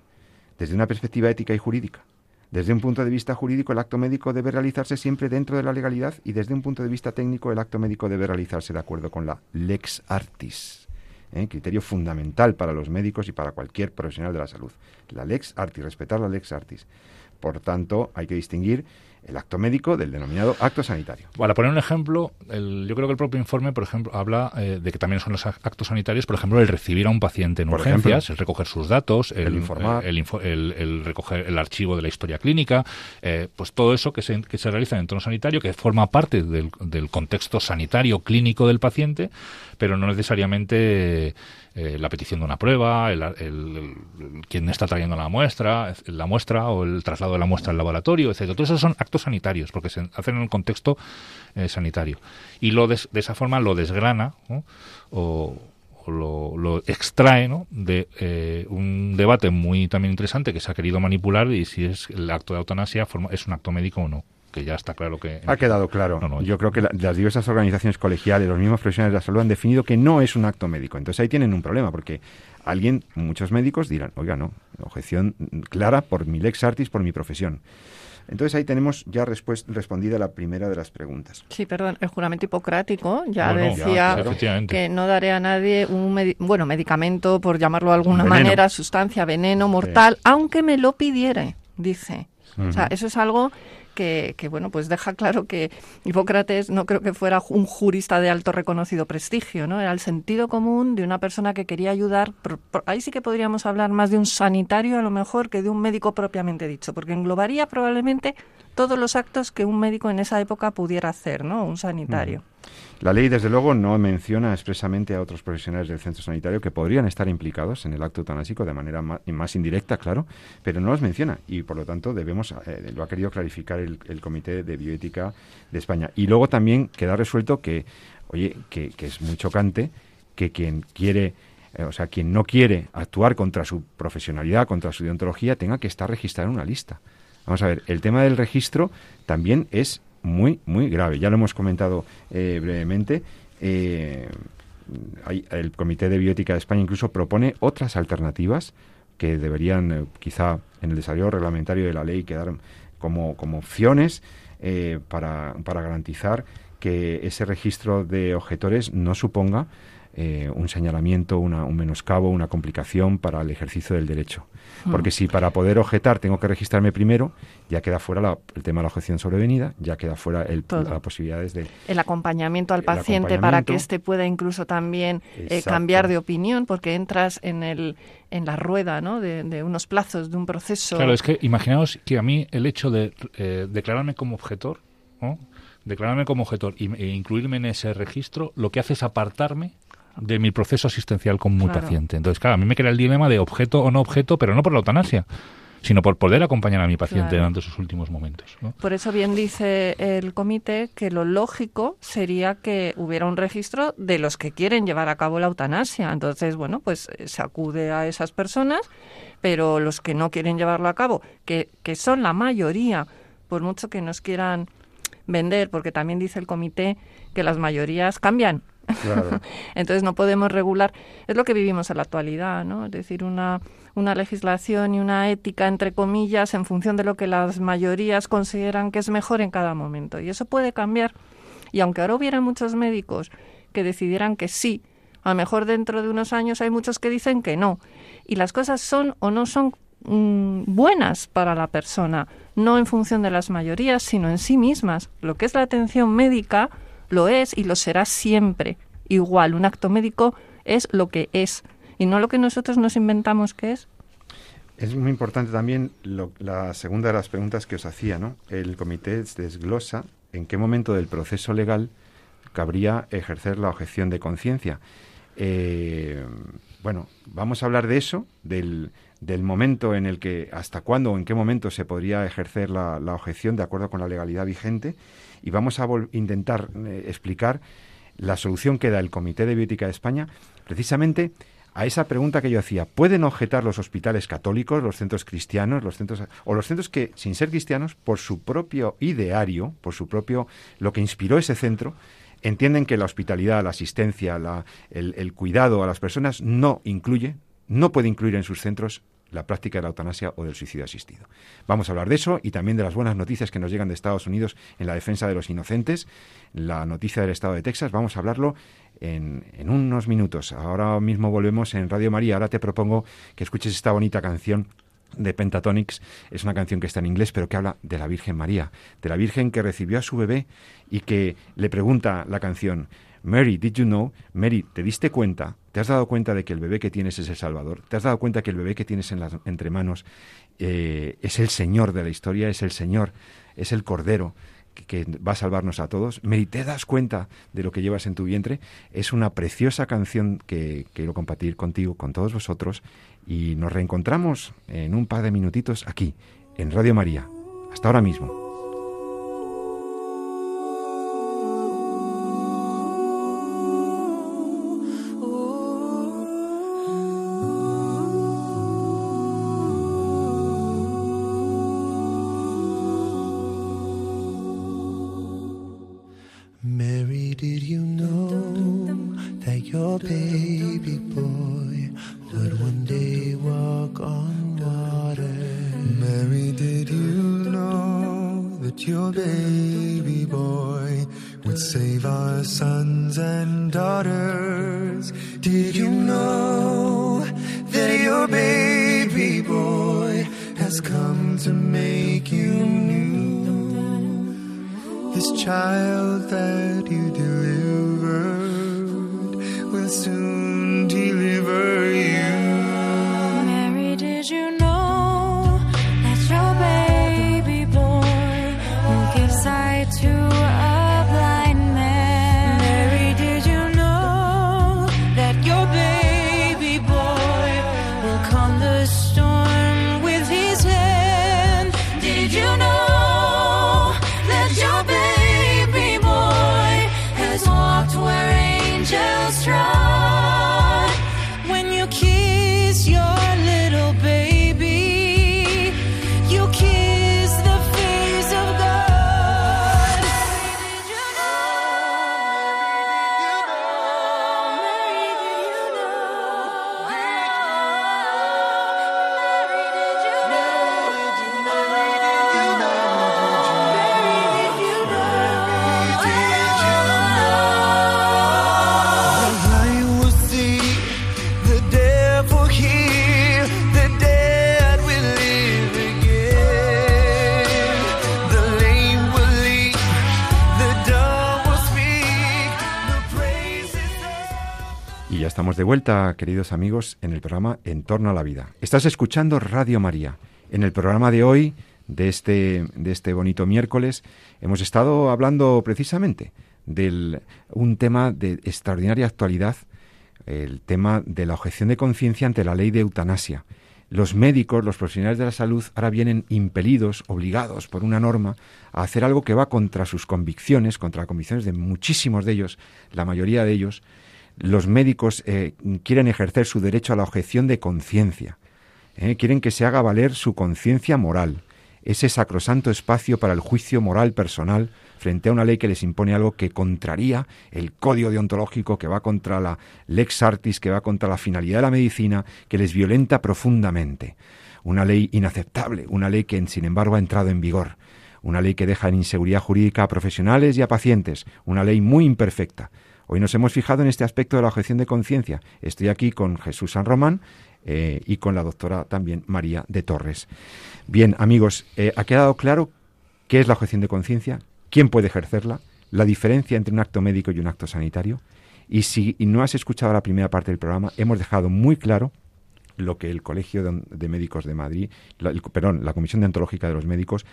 desde una perspectiva ética y jurídica. Desde un punto de vista jurídico, el acto médico debe realizarse siempre dentro de la legalidad y desde un punto de vista técnico, el acto médico debe realizarse de acuerdo con la lex artis, ¿eh? criterio fundamental para los médicos y para cualquier profesional de la salud. La lex artis, respetar la lex artis. Por tanto, hay que distinguir el acto médico del denominado acto sanitario. Para poner un ejemplo, yo creo que el propio informe, por ejemplo, habla eh, de que también son los actos sanitarios, por ejemplo, el recibir a un paciente en urgencias, el recoger sus datos, el, informar, el, el, recoger el archivo de la historia clínica, eh, pues todo eso que se, que se realiza en entorno sanitario, que forma parte del, del contexto sanitario clínico del paciente, pero no necesariamente eh, la petición de una prueba, el, quien está trayendo la muestra, la muestra o el traslado de la muestra al laboratorio, etcétera. Todos esos son actos sanitarios porque se hacen en el contexto eh, sanitario. Y lo de esa forma lo desgrana o, lo, extrae de eh, un debate muy también interesante que se ha querido manipular y si es el acto de eutanasia es un acto médico o no que ya está claro que... Ha quedado claro. Yo creo que las diversas organizaciones colegiales, los mismos profesionales de la salud han definido que no es un acto médico. Entonces ahí tienen un problema, porque alguien, muchos médicos dirán, oiga, no, objeción clara por mi lex artis, por mi profesión. Entonces ahí tenemos ya respondida la primera de las preguntas. Sí, perdón, el juramento hipocrático ya decía que no daré a nadie un bueno medicamento, por llamarlo de alguna manera, sustancia, veneno, mortal, aunque me lo pidiere, dice. O sea, eso es algo que, bueno, pues deja claro que Hipócrates no creo que fuera un jurista de alto reconocido prestigio, ¿no? Era el sentido común de una persona que quería ayudar. ahí sí que podríamos hablar más de un sanitario a lo mejor que de un médico propiamente dicho, porque englobaría probablemente todos los actos que un médico en esa época pudiera hacer, ¿no? Un sanitario. La ley, desde luego, no menciona expresamente a otros profesionales del centro sanitario que podrían estar implicados en el acto eutanásico de manera más, indirecta, claro, pero no los menciona y, por lo tanto, debemos, eh, lo ha querido clarificar el, Comité de Bioética de España. Y luego también queda resuelto que, oye, que, es muy chocante que quien quiere eh, o sea, quien no quiere actuar contra su profesionalidad, contra su deontología, tenga que estar registrado en una lista. Vamos a ver, el tema del registro también es muy, muy grave. Ya lo hemos comentado eh, brevemente. Eh, el Comité de Biótica de España incluso propone otras alternativas que deberían, eh, quizá en el desarrollo reglamentario de la ley, quedar como, como opciones para, para garantizar que ese registro de objetores no suponga un señalamiento, una, un menoscabo, una complicación para el ejercicio del derecho. Porque si para poder objetar tengo que registrarme primero, ya queda fuera el tema de la objeción sobrevenida, ya queda fuera el, la posibilidades de... El acompañamiento al paciente para que éste pueda incluso también eh, cambiar de opinión, porque entras en, el, en la rueda ¿no? de, unos plazos, de un proceso. Claro, es que imaginaos que a mí el hecho de eh, declararme como objetor, declararme como objetor e incluirme en ese registro, lo que hace es apartarme de mi proceso asistencial con mi paciente. Entonces, claro, a mí me crea el dilema de objeto o no objeto, pero no por la eutanasia, sino por poder acompañar a mi paciente durante sus últimos momentos. Por eso bien dice el comité que lo lógico sería que hubiera un registro de los que quieren llevar a cabo la eutanasia. Entonces, bueno, pues eh, se acude a esas personas, pero los que no quieren llevarlo a cabo, que, que son la mayoría, por mucho que nos quieran vender, porque también dice el comité que las mayorías cambian. Entonces no podemos regular. Es lo que vivimos en la actualidad, ¿no? Es decir, una, una legislación y una ética, entre comillas, en función de lo que las mayorías consideran que es mejor en cada momento. Y eso puede cambiar. Y aunque ahora hubiera muchos médicos que decidieran que sí, a lo mejor dentro de unos años hay muchos que dicen que no. Y las cosas son o no son mm, buenas para la persona, no en función de las mayorías, sino en sí mismas. Lo que es la atención médica lo es y lo será siempre. Igual, un acto médico es lo que es y no lo que nosotros nos inventamos que es. Es muy importante también la segunda de las preguntas que os hacía, ¿no? El comité desglosa en qué momento del proceso legal cabría ejercer la objeción de conciencia. Eh, bueno, vamos a hablar de eso, del, del, momento en el que, hasta cuándo o en qué momento se podría ejercer la, objeción de acuerdo con la legalidad vigente y vamos a intentar eh, explicar la solución que da el Comité de Bioética de España precisamente a esa pregunta que yo hacía. ¿Pueden objetar los hospitales católicos, los centros cristianos, los centros o los centros que, sin ser cristianos, por su propio ideario, por su propio lo que inspiró ese centro, entienden que la hospitalidad, la asistencia, el, cuidado a las personas no incluye, no puede incluir en sus centros la práctica de la eutanasia o del suicidio asistido. Vamos a hablar de eso y también de las buenas noticias que nos llegan de Estados Unidos en la defensa de los inocentes, la noticia del Estado de Texas. Vamos a hablarlo en, en, unos minutos. Ahora mismo volvemos en Radio María. Ahora te propongo que escuches esta bonita canción de Pentatonics es una canción que está en inglés, pero que habla de la Virgen María, de la Virgen que recibió a su bebé y que le pregunta la canción, Mary, did you know? Mary, ¿te diste cuenta? ¿Te has dado cuenta de que el bebé que tienes es el Salvador? ¿Te has dado cuenta que el bebé que tienes en las, entre manos eh, es el Señor de la historia, es el Señor, es el Cordero? que, va a salvarnos a todos. Mary, ¿te das cuenta de lo que llevas en tu vientre? Es una preciosa canción que quiero compartir contigo, con todos vosotros, y nos reencontramos en un par de minutitos aquí, en Radio María. Hasta ahora mismo. De vuelta, queridos amigos, en el programa En torno a la vida. Estás escuchando Radio María. En el programa de hoy, de este, de este bonito miércoles, hemos estado hablando precisamente de un tema de extraordinaria actualidad, el tema de la objeción de conciencia ante la ley de eutanasia. los médicos, los profesionales de la salud, ahora vienen impelidos, obligados por una norma a hacer algo que va contra sus convicciones, contra las convicciones de muchísimos de ellos, la mayoría de ellos. Los médicos eh, quieren ejercer su derecho a la objeción de conciencia, eh, quieren que se haga valer su conciencia moral, ese sacrosanto espacio para el juicio moral personal frente a una ley que les impone algo que contraría el código deontológico, que va contra la lex artis, que va contra la finalidad de la medicina, que les violenta profundamente. Una ley inaceptable, una ley que sin embargo ha entrado en vigor, una ley que deja en inseguridad jurídica a profesionales y a pacientes, una ley muy imperfecta. Hoy nos hemos fijado en este aspecto de la objeción de conciencia. Estoy aquí con Jesús San Román eh, y con la doctora también María de Torres. Bien, amigos, eh, ¿ha quedado claro qué es la objeción de conciencia? quién puede ejercerla, la diferencia entre un acto médico y un acto sanitario. Y si no has escuchado la primera parte del programa, hemos dejado muy claro lo que el Colegio de, Médicos de Madrid, perdón, la Comisión Deontológica de los Médicos,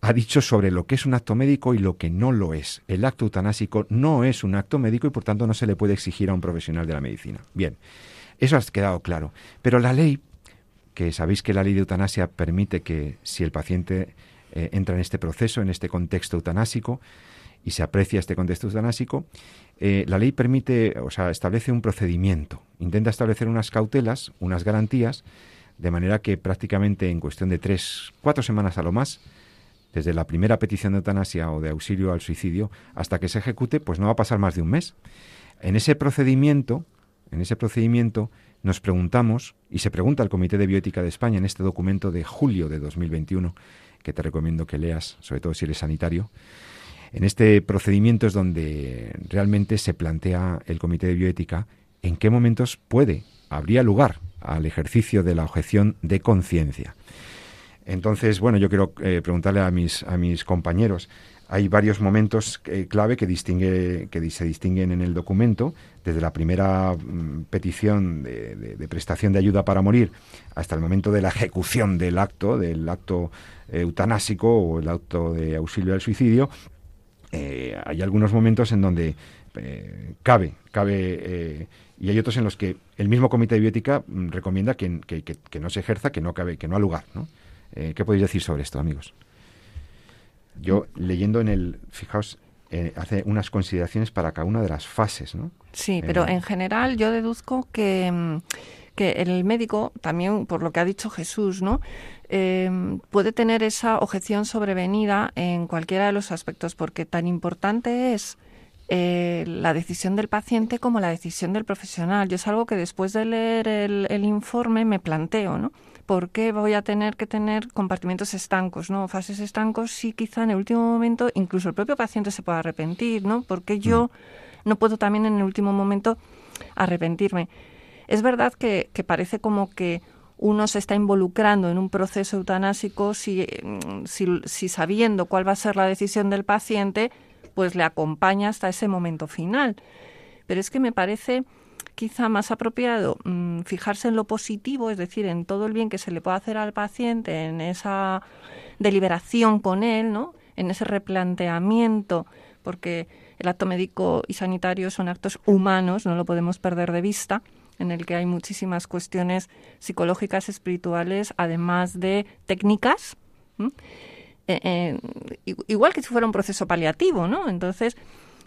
ha dicho sobre lo que es un acto médico y lo que no lo es. El acto eutanásico no es un acto médico y por tanto no se le puede exigir a un profesional de la medicina. Bien, eso ha quedado claro. Pero la ley, que sabéis que la ley de eutanasia permite que si el paciente eh, entra en este proceso, en este contexto eutanásico, y se aprecia este contexto eutanásico, eh, la ley permite, o sea, establece un procedimiento, intenta establecer unas cautelas, unas garantías, de manera que prácticamente en cuestión de tres, cuatro semanas a lo más, desde la primera petición de eutanasia o de auxilio al suicidio hasta que se ejecute, pues no va a pasar más de un mes. En ese procedimiento, en ese procedimiento nos preguntamos, y se pregunta el Comité de Bioética de España en este documento de julio de 2021, que te recomiendo que leas, sobre todo si eres sanitario. En este procedimiento es donde realmente se plantea el Comité de Bioética en qué momentos puede, habría lugar al ejercicio de la objeción de conciencia. Entonces, bueno, yo quiero eh, preguntarle a mis, a mis compañeros. Hay varios momentos eh, clave que, distingue, que se distinguen en el documento, desde la primera mm, petición de, de, prestación de ayuda para morir hasta el momento de la ejecución del acto, del acto eutanásico o el auto de auxilio al suicidio, eh, hay algunos momentos en donde eh, cabe, cabe eh, y hay otros en los que el mismo comité de bioética mm, recomienda que, no se ejerza, que no cabe, que no ha lugar. ¿Qué podéis decir sobre esto, amigos? Yo leyendo en el, fijaos, hace unas consideraciones para cada una de las fases, ¿no? Sí, pero en general yo deduzco que mm, que el médico, también por lo que ha dicho Jesús, ¿no? Eh, puede tener esa objeción sobrevenida en cualquiera de los aspectos, porque tan importante es eh, la decisión del paciente como la decisión del profesional. Yo es algo que después de leer el, informe me planteo, ¿no? ¿Por qué voy a tener que tener compartimentos estancos, no? Fases estancos, sí, quizá en el último momento incluso el propio paciente se pueda arrepentir, ¿no? Porque yo mm. no puedo también en el último momento arrepentirme. Es verdad que, parece como que uno se está involucrando en un proceso eutanásico si, si, sabiendo cuál va a ser la decisión del paciente, pues le acompaña hasta ese momento final. Pero es que me parece quizá más apropiado mm, fijarse en lo positivo, es decir, en todo el bien que se le puede hacer al paciente, en esa deliberación con él, ¿no? en ese replanteamiento, porque el acto médico y sanitario son actos humanos, no lo podemos perder de vista en el que hay muchísimas cuestiones psicológicas, espirituales, además de técnicas. Eh, eh, igual que si fuera un proceso paliativo, ¿no? Entonces,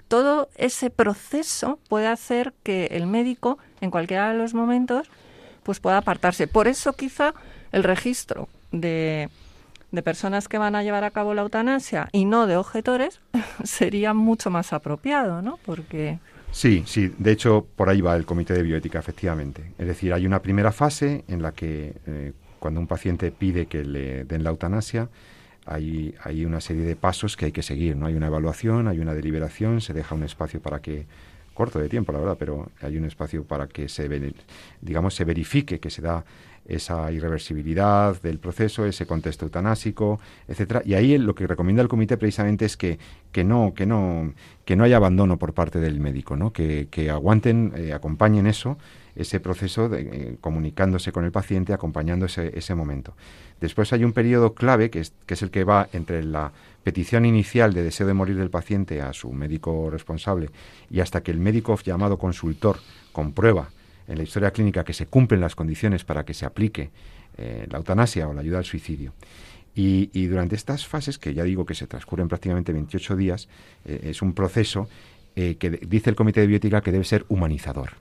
todo ese proceso puede hacer que el médico, en cualquiera de los momentos, pues pueda apartarse. Por eso, quizá, el registro de, de personas que van a llevar a cabo la eutanasia y no de objetores sería mucho más apropiado, ¿no? Porque Sí, sí, de hecho por ahí va el comité de bioética, efectivamente. Es decir, hay una primera fase en la que eh, cuando un paciente pide que le den la eutanasia, hay, hay una serie de pasos que hay que seguir, ¿no? Hay una evaluación, hay una deliberación, se deja un espacio para que corto de tiempo, la verdad, pero hay un espacio para que se, digamos, se verifique que se da esa irreversibilidad del proceso, ese contexto eutanásico, etcétera. Y ahí lo que recomienda el comité precisamente es que, que no, que no, que no haya abandono por parte del médico, ¿no? que, que aguanten, eh, acompañen eso, ese proceso de, eh, comunicándose con el paciente, acompañando ese, ese momento. Después hay un periodo clave que es, que es el que va entre la petición inicial de deseo de morir del paciente a su médico responsable y hasta que el médico llamado consultor comprueba en la historia clínica que se cumplen las condiciones para que se aplique eh, la eutanasia o la ayuda al suicidio. Y, durante estas fases, que ya digo que se transcurren prácticamente 28 días, eh, es un proceso que dice el Comité de Biótica que debe ser humanizador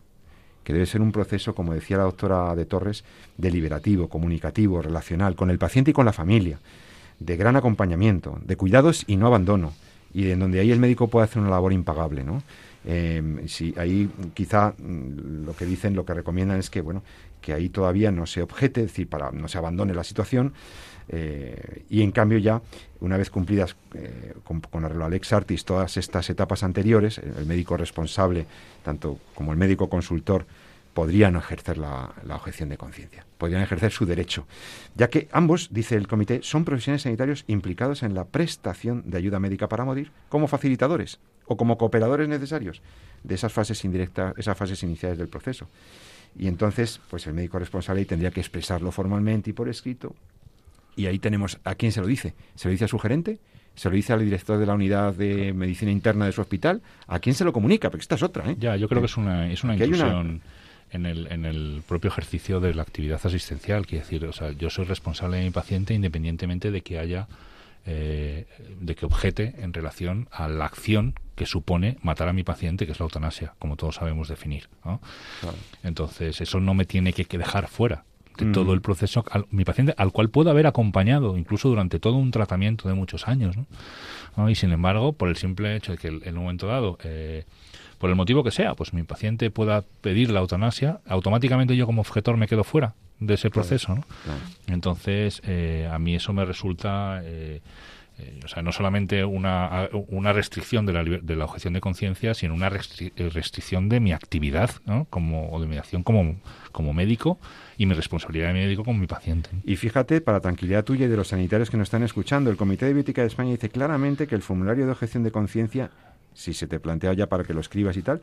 que debe ser un proceso, como decía la doctora de Torres, deliberativo, comunicativo, relacional, con el paciente y con la familia, de gran acompañamiento, de cuidados y no abandono, y en donde ahí el médico puede hacer una labor impagable, ¿no? Eh, si ahí quizá mm, lo que dicen, lo que recomiendan es que bueno, que ahí todavía no se objete, es decir, para no se abandone la situación, eh, y en cambio ya, una vez cumplidas eh, con, con arreglo al ex artis todas estas etapas anteriores, el médico responsable, tanto como el médico consultor, podrían ejercer la, objeción de conciencia, podrían ejercer su derecho, ya que ambos, dice el comité, son profesionales sanitarios implicados en la prestación de ayuda médica para morir como facilitadores o como cooperadores necesarios de esas fases indirectas, esas fases iniciales del proceso. Y entonces, pues el médico responsable tendría que expresarlo formalmente y por escrito. Y ahí tenemos a quién se lo dice. ¿Se lo dice a su gerente? ¿Se lo dice al director de la unidad de medicina interna de su hospital? ¿A quién se lo comunica? Porque esta es otra. ¿eh? Ya, yo creo que es una, es una inclusión en el, en el propio ejercicio de la actividad asistencial. Quiere decir, o sea, yo soy responsable de mi paciente independientemente de que haya, eh, de que objete en relación a la acción que supone matar a mi paciente, que es la eutanasia, como todos sabemos definir. Entonces, eso no me tiene que, dejar fuera de todo el proceso, mi paciente, al cual puedo haber acompañado, incluso durante todo un tratamiento de muchos años. Y sin embargo, por el simple hecho de que en un momento dado eh, por el motivo que sea, pues mi paciente pueda pedir la eutanasia, automáticamente yo como objetor me quedo fuera de ese proceso. ¿no? Entonces, eh, a mí eso me resulta, eh, eh, o sea, no solamente una, una restricción de la, de la objeción de conciencia, sino una restricción de mi actividad como, o de mi acción como, como médico y mi responsabilidad de médico con mi paciente. Y fíjate, para tranquilidad tuya y de los sanitarios que nos están escuchando, el Comité de Biótica de España dice claramente que el formulario de objeción de conciencia si se te plantea ya para que lo escribas y tal,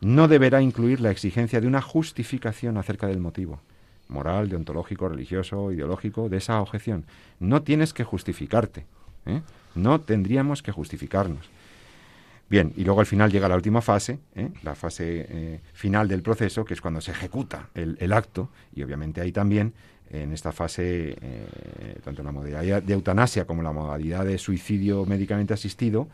no deberá incluir la exigencia de una justificación acerca del motivo moral, deontológico, religioso, ideológico de esa objeción. No tienes que justificarte. ¿Eh? No tendríamos que justificarnos. Bien, y luego al final llega la última fase, ¿eh? la fase eh, final del proceso, que es cuando se ejecuta el, acto, y obviamente ahí también, en esta fase, tanto la modalidad de eutanasia como la modalidad de suicidio médicamente asistido,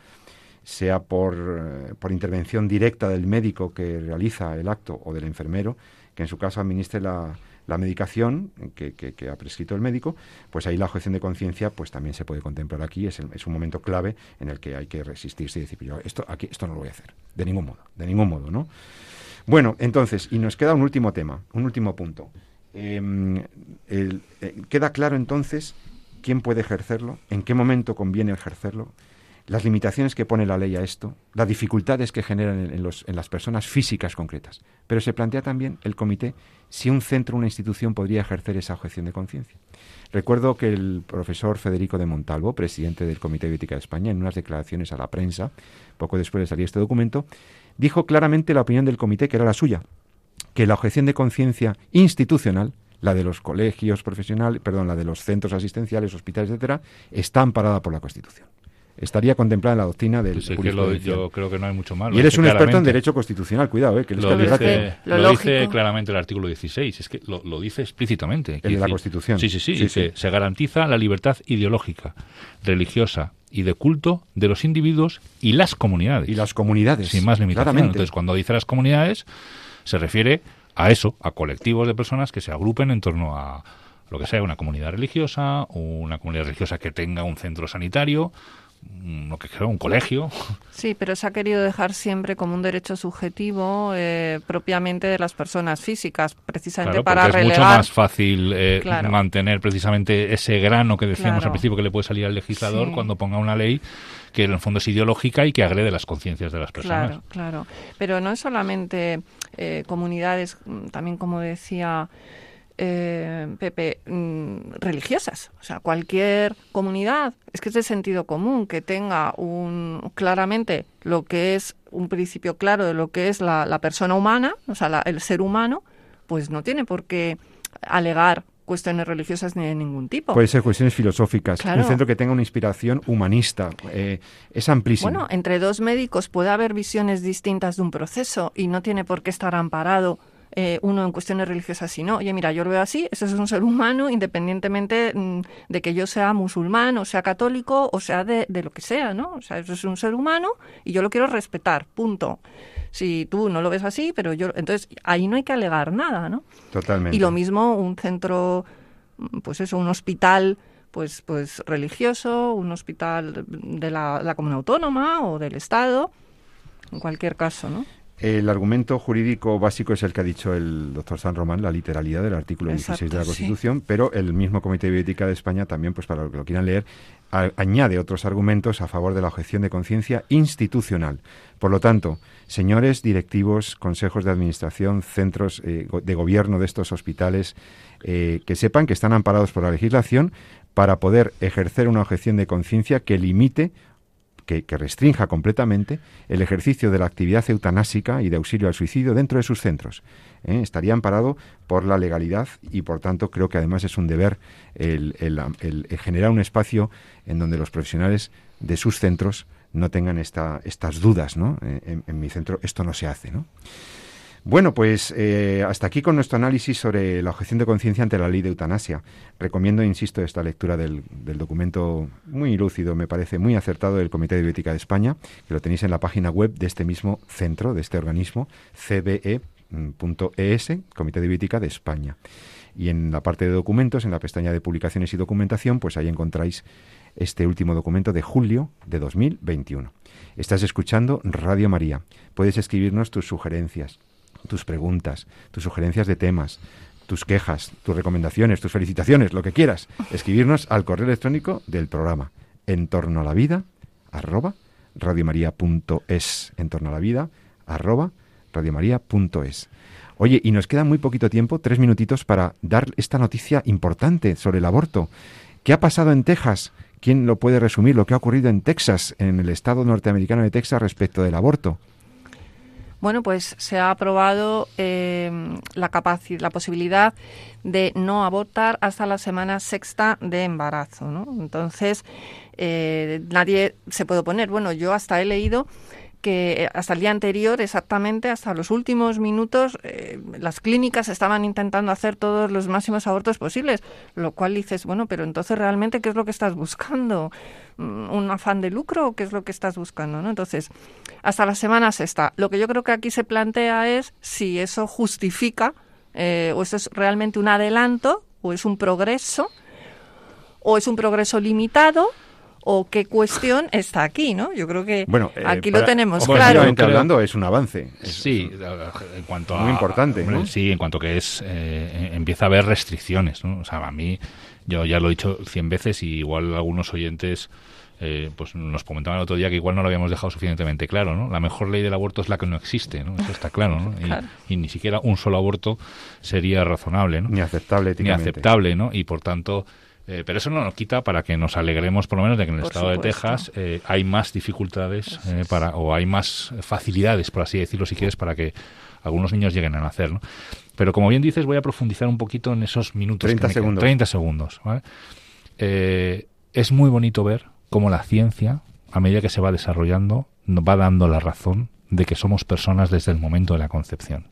sea por, eh, por, intervención directa del médico que realiza el acto o del enfermero, que en su caso administre la, la medicación que, ha prescrito el médico, pues ahí la objeción de conciencia pues también se puede contemplar aquí, es, es, un momento clave en el que hay que resistirse y decir, yo esto, aquí, esto no lo voy a hacer, de ningún modo, de ningún modo, ¿no? Bueno, entonces, y nos queda un último tema, un último punto. Em, eh, queda claro entonces quién puede ejercerlo, en qué momento conviene ejercerlo, las limitaciones que pone la ley a esto, las dificultades que generan en, los, en, las personas físicas concretas. Pero se plantea también el comité si un centro, una institución podría ejercer esa objeción de conciencia. Recuerdo que el profesor Federico de Montalvo, presidente del Comité de Ética de España, en unas declaraciones a la prensa, poco después de salir este documento, dijo claramente la opinión del comité que era la suya, que la objeción de conciencia institucional la de los colegios profesionales, perdón, la de los centros asistenciales, hospitales, etcétera, está amparada por la Constitución estaría contemplada en la doctrina del pues Yo creo que no hay mucho malo. Y eres un experto en derecho constitucional, cuidado, eh, que lo, dice, lo, dice, claramente el artículo 16, es que lo, dice explícitamente. El de la Constitución. Sí, sí, sí, se garantiza la libertad ideológica, religiosa y de culto de los individuos y las comunidades. Y las comunidades. Sin más limitación. Entonces, cuando dice las comunidades, se refiere a eso, a colectivos de personas que se agrupen en torno a lo que sea, una comunidad religiosa, una comunidad religiosa que tenga un centro sanitario, lo que creo, un colegio. Sí, pero se ha querido dejar siempre como un derecho subjetivo eh, propiamente de las personas físicas, precisamente para es mucho más fácil eh, mantener precisamente ese grano que decíamos al principio que le puede salir al legislador cuando ponga una ley que en el fondo es ideológica y que agrede las conciencias de las personas. Claro, claro. Pero no es solamente eh, comunidades, también como decía eh, Pepe, mm, religiosas. O sea, cualquier comunidad, es que es de sentido común que tenga un claramente lo que es un principio claro de lo que es la, persona humana, o sea, el ser humano, pues no tiene por qué alegar cuestiones religiosas ni de ningún tipo. Puede ser cuestiones filosóficas. Un centro que tenga una inspiración humanista. Eh, es amplísimo. Bueno, entre dos médicos puede haber visiones distintas de un proceso y no tiene por qué estar amparado eh, uno en cuestiones religiosas y no. Oye, mira, yo lo veo así, ese es un ser humano independientemente mm, de que yo sea musulmán o sea católico o sea de, de lo que sea, ¿no? O sea, eso es un ser humano y yo lo quiero respetar, punto si tú no lo ves así, pero yo, entonces ahí no hay que alegar nada, ¿no? Totalmente. Y lo mismo un centro, pues eso, un hospital, pues, pues religioso, un hospital de la, la comunidad autónoma o del Estado, en cualquier caso, ¿no? El argumento jurídico básico es el que ha dicho el doctor San Román, la literalidad del artículo 16 de la Constitución, sí. pero el mismo Comité de Bioética de España también, pues para los que lo quieran leer, a, añade otros argumentos a favor de la objeción de conciencia institucional. Por lo tanto, señores directivos, consejos de administración, centros eh, de gobierno de estos hospitales, eh, que sepan que están amparados por la legislación para poder ejercer una objeción de conciencia que limite que, restrinja completamente el ejercicio de la actividad eutanásica y de auxilio al suicidio dentro de sus centros. ¿eh? Estaría amparado por la legalidad y, por tanto, creo que además es un deber el, el, el, generar un espacio en donde los profesionales de sus centros no tengan esta, estas dudas. ¿no? En, en, mi centro esto no se hace. ¿no? Bueno, pues eh, hasta aquí con nuestro análisis sobre la objeción de conciencia ante la ley de eutanasia. Recomiendo, insisto, esta lectura del, documento muy lúcido, me parece muy acertado del Comité de Bioética de España, que lo tenéis en la página web de este mismo centro, de este organismo, cbe.es, Comité de Bioética de España. Y en la parte de documentos, en la pestaña de publicaciones y documentación, pues ahí encontráis este último documento de julio de 2021. Estás escuchando Radio María. Puedes escribirnos tus sugerencias, tus preguntas, tus sugerencias de temas, tus quejas, tus recomendaciones, tus felicitaciones, lo que quieras. Escribirnos al correo electrónico del programa en torno a la vida arroba radiomaria.es en torno a la vida arroba radiomaria.es. Oye, y nos queda muy poquito tiempo, tres minutitos, para dar esta noticia importante sobre el aborto. ¿Qué ha pasado en Texas? ¿Quién lo puede resumir? Lo que ha ocurrido en Texas, en el estado norteamericano de Texas, respecto del aborto. Bueno, pues se ha aprobado eh, la la posibilidad de no abortar hasta la semana sexta de embarazo, ¿no? Entonces, eh, nadie se puede oponer. Bueno, yo hasta he leído que hasta el día anterior, exactamente, hasta los últimos minutos, eh, las clínicas estaban intentando hacer todos los máximos abortos posibles, lo cual dices, bueno, pero entonces realmente, ¿qué es lo que estás buscando? ¿Un afán de lucro o qué es lo que estás buscando? ¿no? Entonces, hasta la semana sexta. Lo que yo creo que aquí se plantea es si eso justifica eh, o eso es realmente un adelanto o es un progreso o es un progreso limitado o qué cuestión está aquí, ¿no? Yo creo que bueno, eh, aquí para, lo tenemos bueno, claro. hablando es un avance. Es sí, en cuanto muy a, importante. Hombre, ¿no? Sí, en cuanto que es eh, empieza a haber restricciones, ¿no? O sea, a mí yo ya lo he dicho cien veces y igual algunos oyentes eh, pues nos comentaban el otro día que igual no lo habíamos dejado suficientemente claro, ¿no? La mejor ley del aborto es la que no existe, ¿no? Eso está claro, ¿no? Y, Claro. y ni siquiera un solo aborto sería razonable, ¿no? Ni aceptable Ni aceptable, ¿no? Y por tanto, eh, pero eso no nos quita para que nos alegremos por lo menos de que en el Por estado de. Texas eh, hay más dificultades eh, para o hay más facilidades, por así decirlo, si quieres, para que algunos niños lleguen a nacer, ¿no? Pero como bien dices, voy a profundizar un poquito en esos minutos. 30 que segundos. 30 segundos, ¿vale? Eh, es muy bonito ver cómo la ciencia, a medida que se va desarrollando, nos va dando la razón de que somos personas desde el momento de la concepción.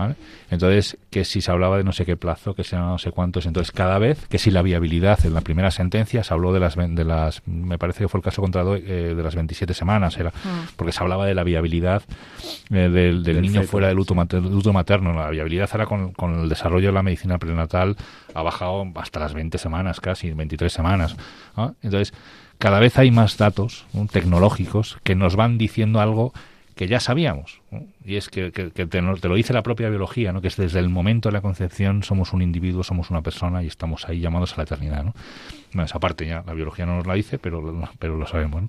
¿Vale? Entonces, que si se hablaba de no sé qué plazo, que si no sé cuántos, entonces cada vez, que si la viabilidad en la primera sentencia se habló de las, de las me parece que fue el caso contra Doe, eh, de las 27 semanas, era Mm. porque se hablaba de la viabilidad eh, del, del Del niño feto, fuera del útero materno. La viabilidad ahora con, con el desarrollo de la medicina prenatal ha bajado hasta las 20 semanas casi, 23 semanas. ¿no? Entonces, cada vez hay más datos ¿no? tecnológicos que nos van diciendo algo que ya sabíamos. ¿no? Y es que, que- que te, lo dice la propia biología, ¿no? que es desde el momento de la concepción somos un individuo, somos una persona y estamos ahí llamados a la eternidad. ¿no? Bueno, esa parte ya la biología no nos la dice, pero, pero lo sabemos. ¿no?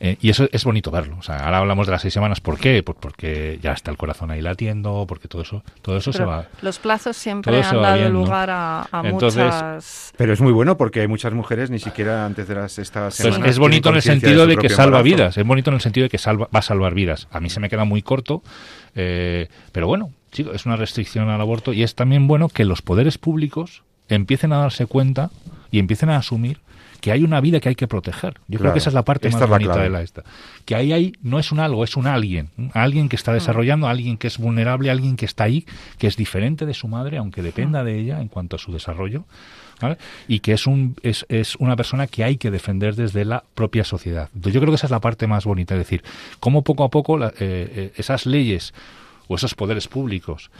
Eh, y eso es bonito verlo. O sea, ahora hablamos de las seis semanas. ¿Por qué? Pues porque ya está el corazón ahí latiendo, porque todo eso, todo eso se va. los plazos siempre han dado lugar a, a Entonces, muchas... Pero es muy bueno porque hay muchas mujeres ni siquiera antes de las estas Pues semanas es bonito en el sentido de que salva embarazo. vidas. Es bonito en el sentido de que salva, va a salvar vidas. A mí se me queda muy corto, eh, pero bueno, chico, es una restricción al aborto y es también bueno que los poderes públicos empiecen a darse cuenta y empiecen a asumir que hay una vida que hay que proteger. Yo creo que esa es la parte más bonita de la esta. Que ahí hay, no es un algo, es un alguien. Alguien que está mm. desarrollando, alguien que es vulnerable, alguien que está ahí, que es diferente de su madre, aunque dependa de ella en cuanto a su desarrollo. y que es, un, es, es, una persona que hay que defender desde la propia sociedad. Entonces yo creo que esa es la parte más bonita, es decir, cómo poco a poco eh, eh, esas leyes o esos poderes públicos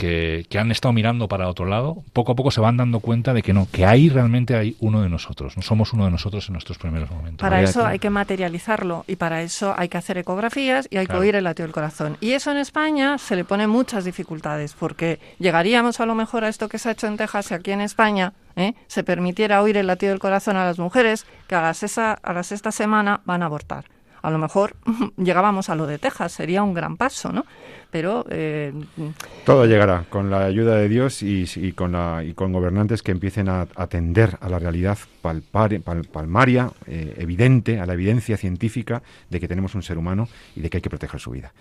que, han estado mirando para otro lado, poco a poco se van dando cuenta de que no, que ahí realmente hay uno de nosotros, no somos uno de nosotros en nuestros primeros momentos. Para eso hay que materializarlo y para eso hay que hacer ecografías y hay que oír el latido del corazón. Y eso en España se le pone muchas dificultades porque llegaríamos a lo mejor a esto que se ha hecho en Texas y aquí en España ¿eh? se permitiera oír el latido del corazón a las mujeres que a las, esa, a la sexta semana van a abortar a lo mejor llegábamos a lo de Texas, sería un gran paso, ¿no? Pero eh, todo llegará con la ayuda de Dios y, con la, y con gobernantes que empiecen a atender a la realidad palmaria, eh, evidente, a la evidencia científica de que tenemos un ser humano y de que hay que proteger su vida.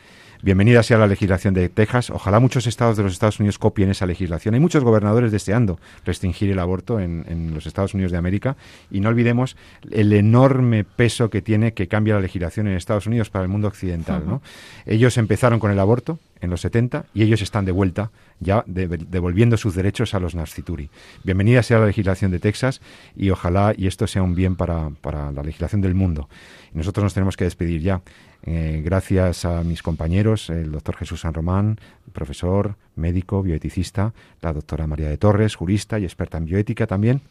Bienvenida sea la legislación de Texas. Ojalá muchos estados de los Estados Unidos copien esa legislación. Hay muchos gobernadores deseando restringir el aborto en, los Estados Unidos de América y no olvidemos el enorme peso que tiene que cambia la legislación en Estados Unidos para el mundo occidental. ¿no? Ellos empezaron con el aborto en los 70 y ellos están de vuelta ya devolviendo sus derechos a los nascituri. Bienvenida sea la legislación de Texas y ojalá y esto sea un bien para, para la legislación del mundo. Nosotros nos tenemos que despedir ya. Eh, gracias a mis compañeros, el doctor Jesús San Román, profesor, médico, bioeticista, la doctora María de Torres, jurista y experta en bioética también.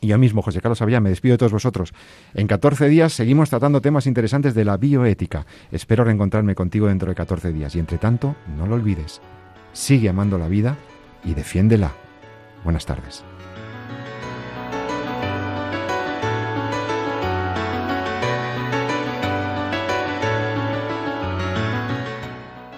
Y yo mismo, José Carlos Avilla, me despido de todos vosotros. En 14 días seguimos tratando temas interesantes de la bioética. Espero reencontrarme contigo dentro de 14 días. Y entre tanto, no lo olvides. Sigue amando la vida y defiéndela. Buenas tardes.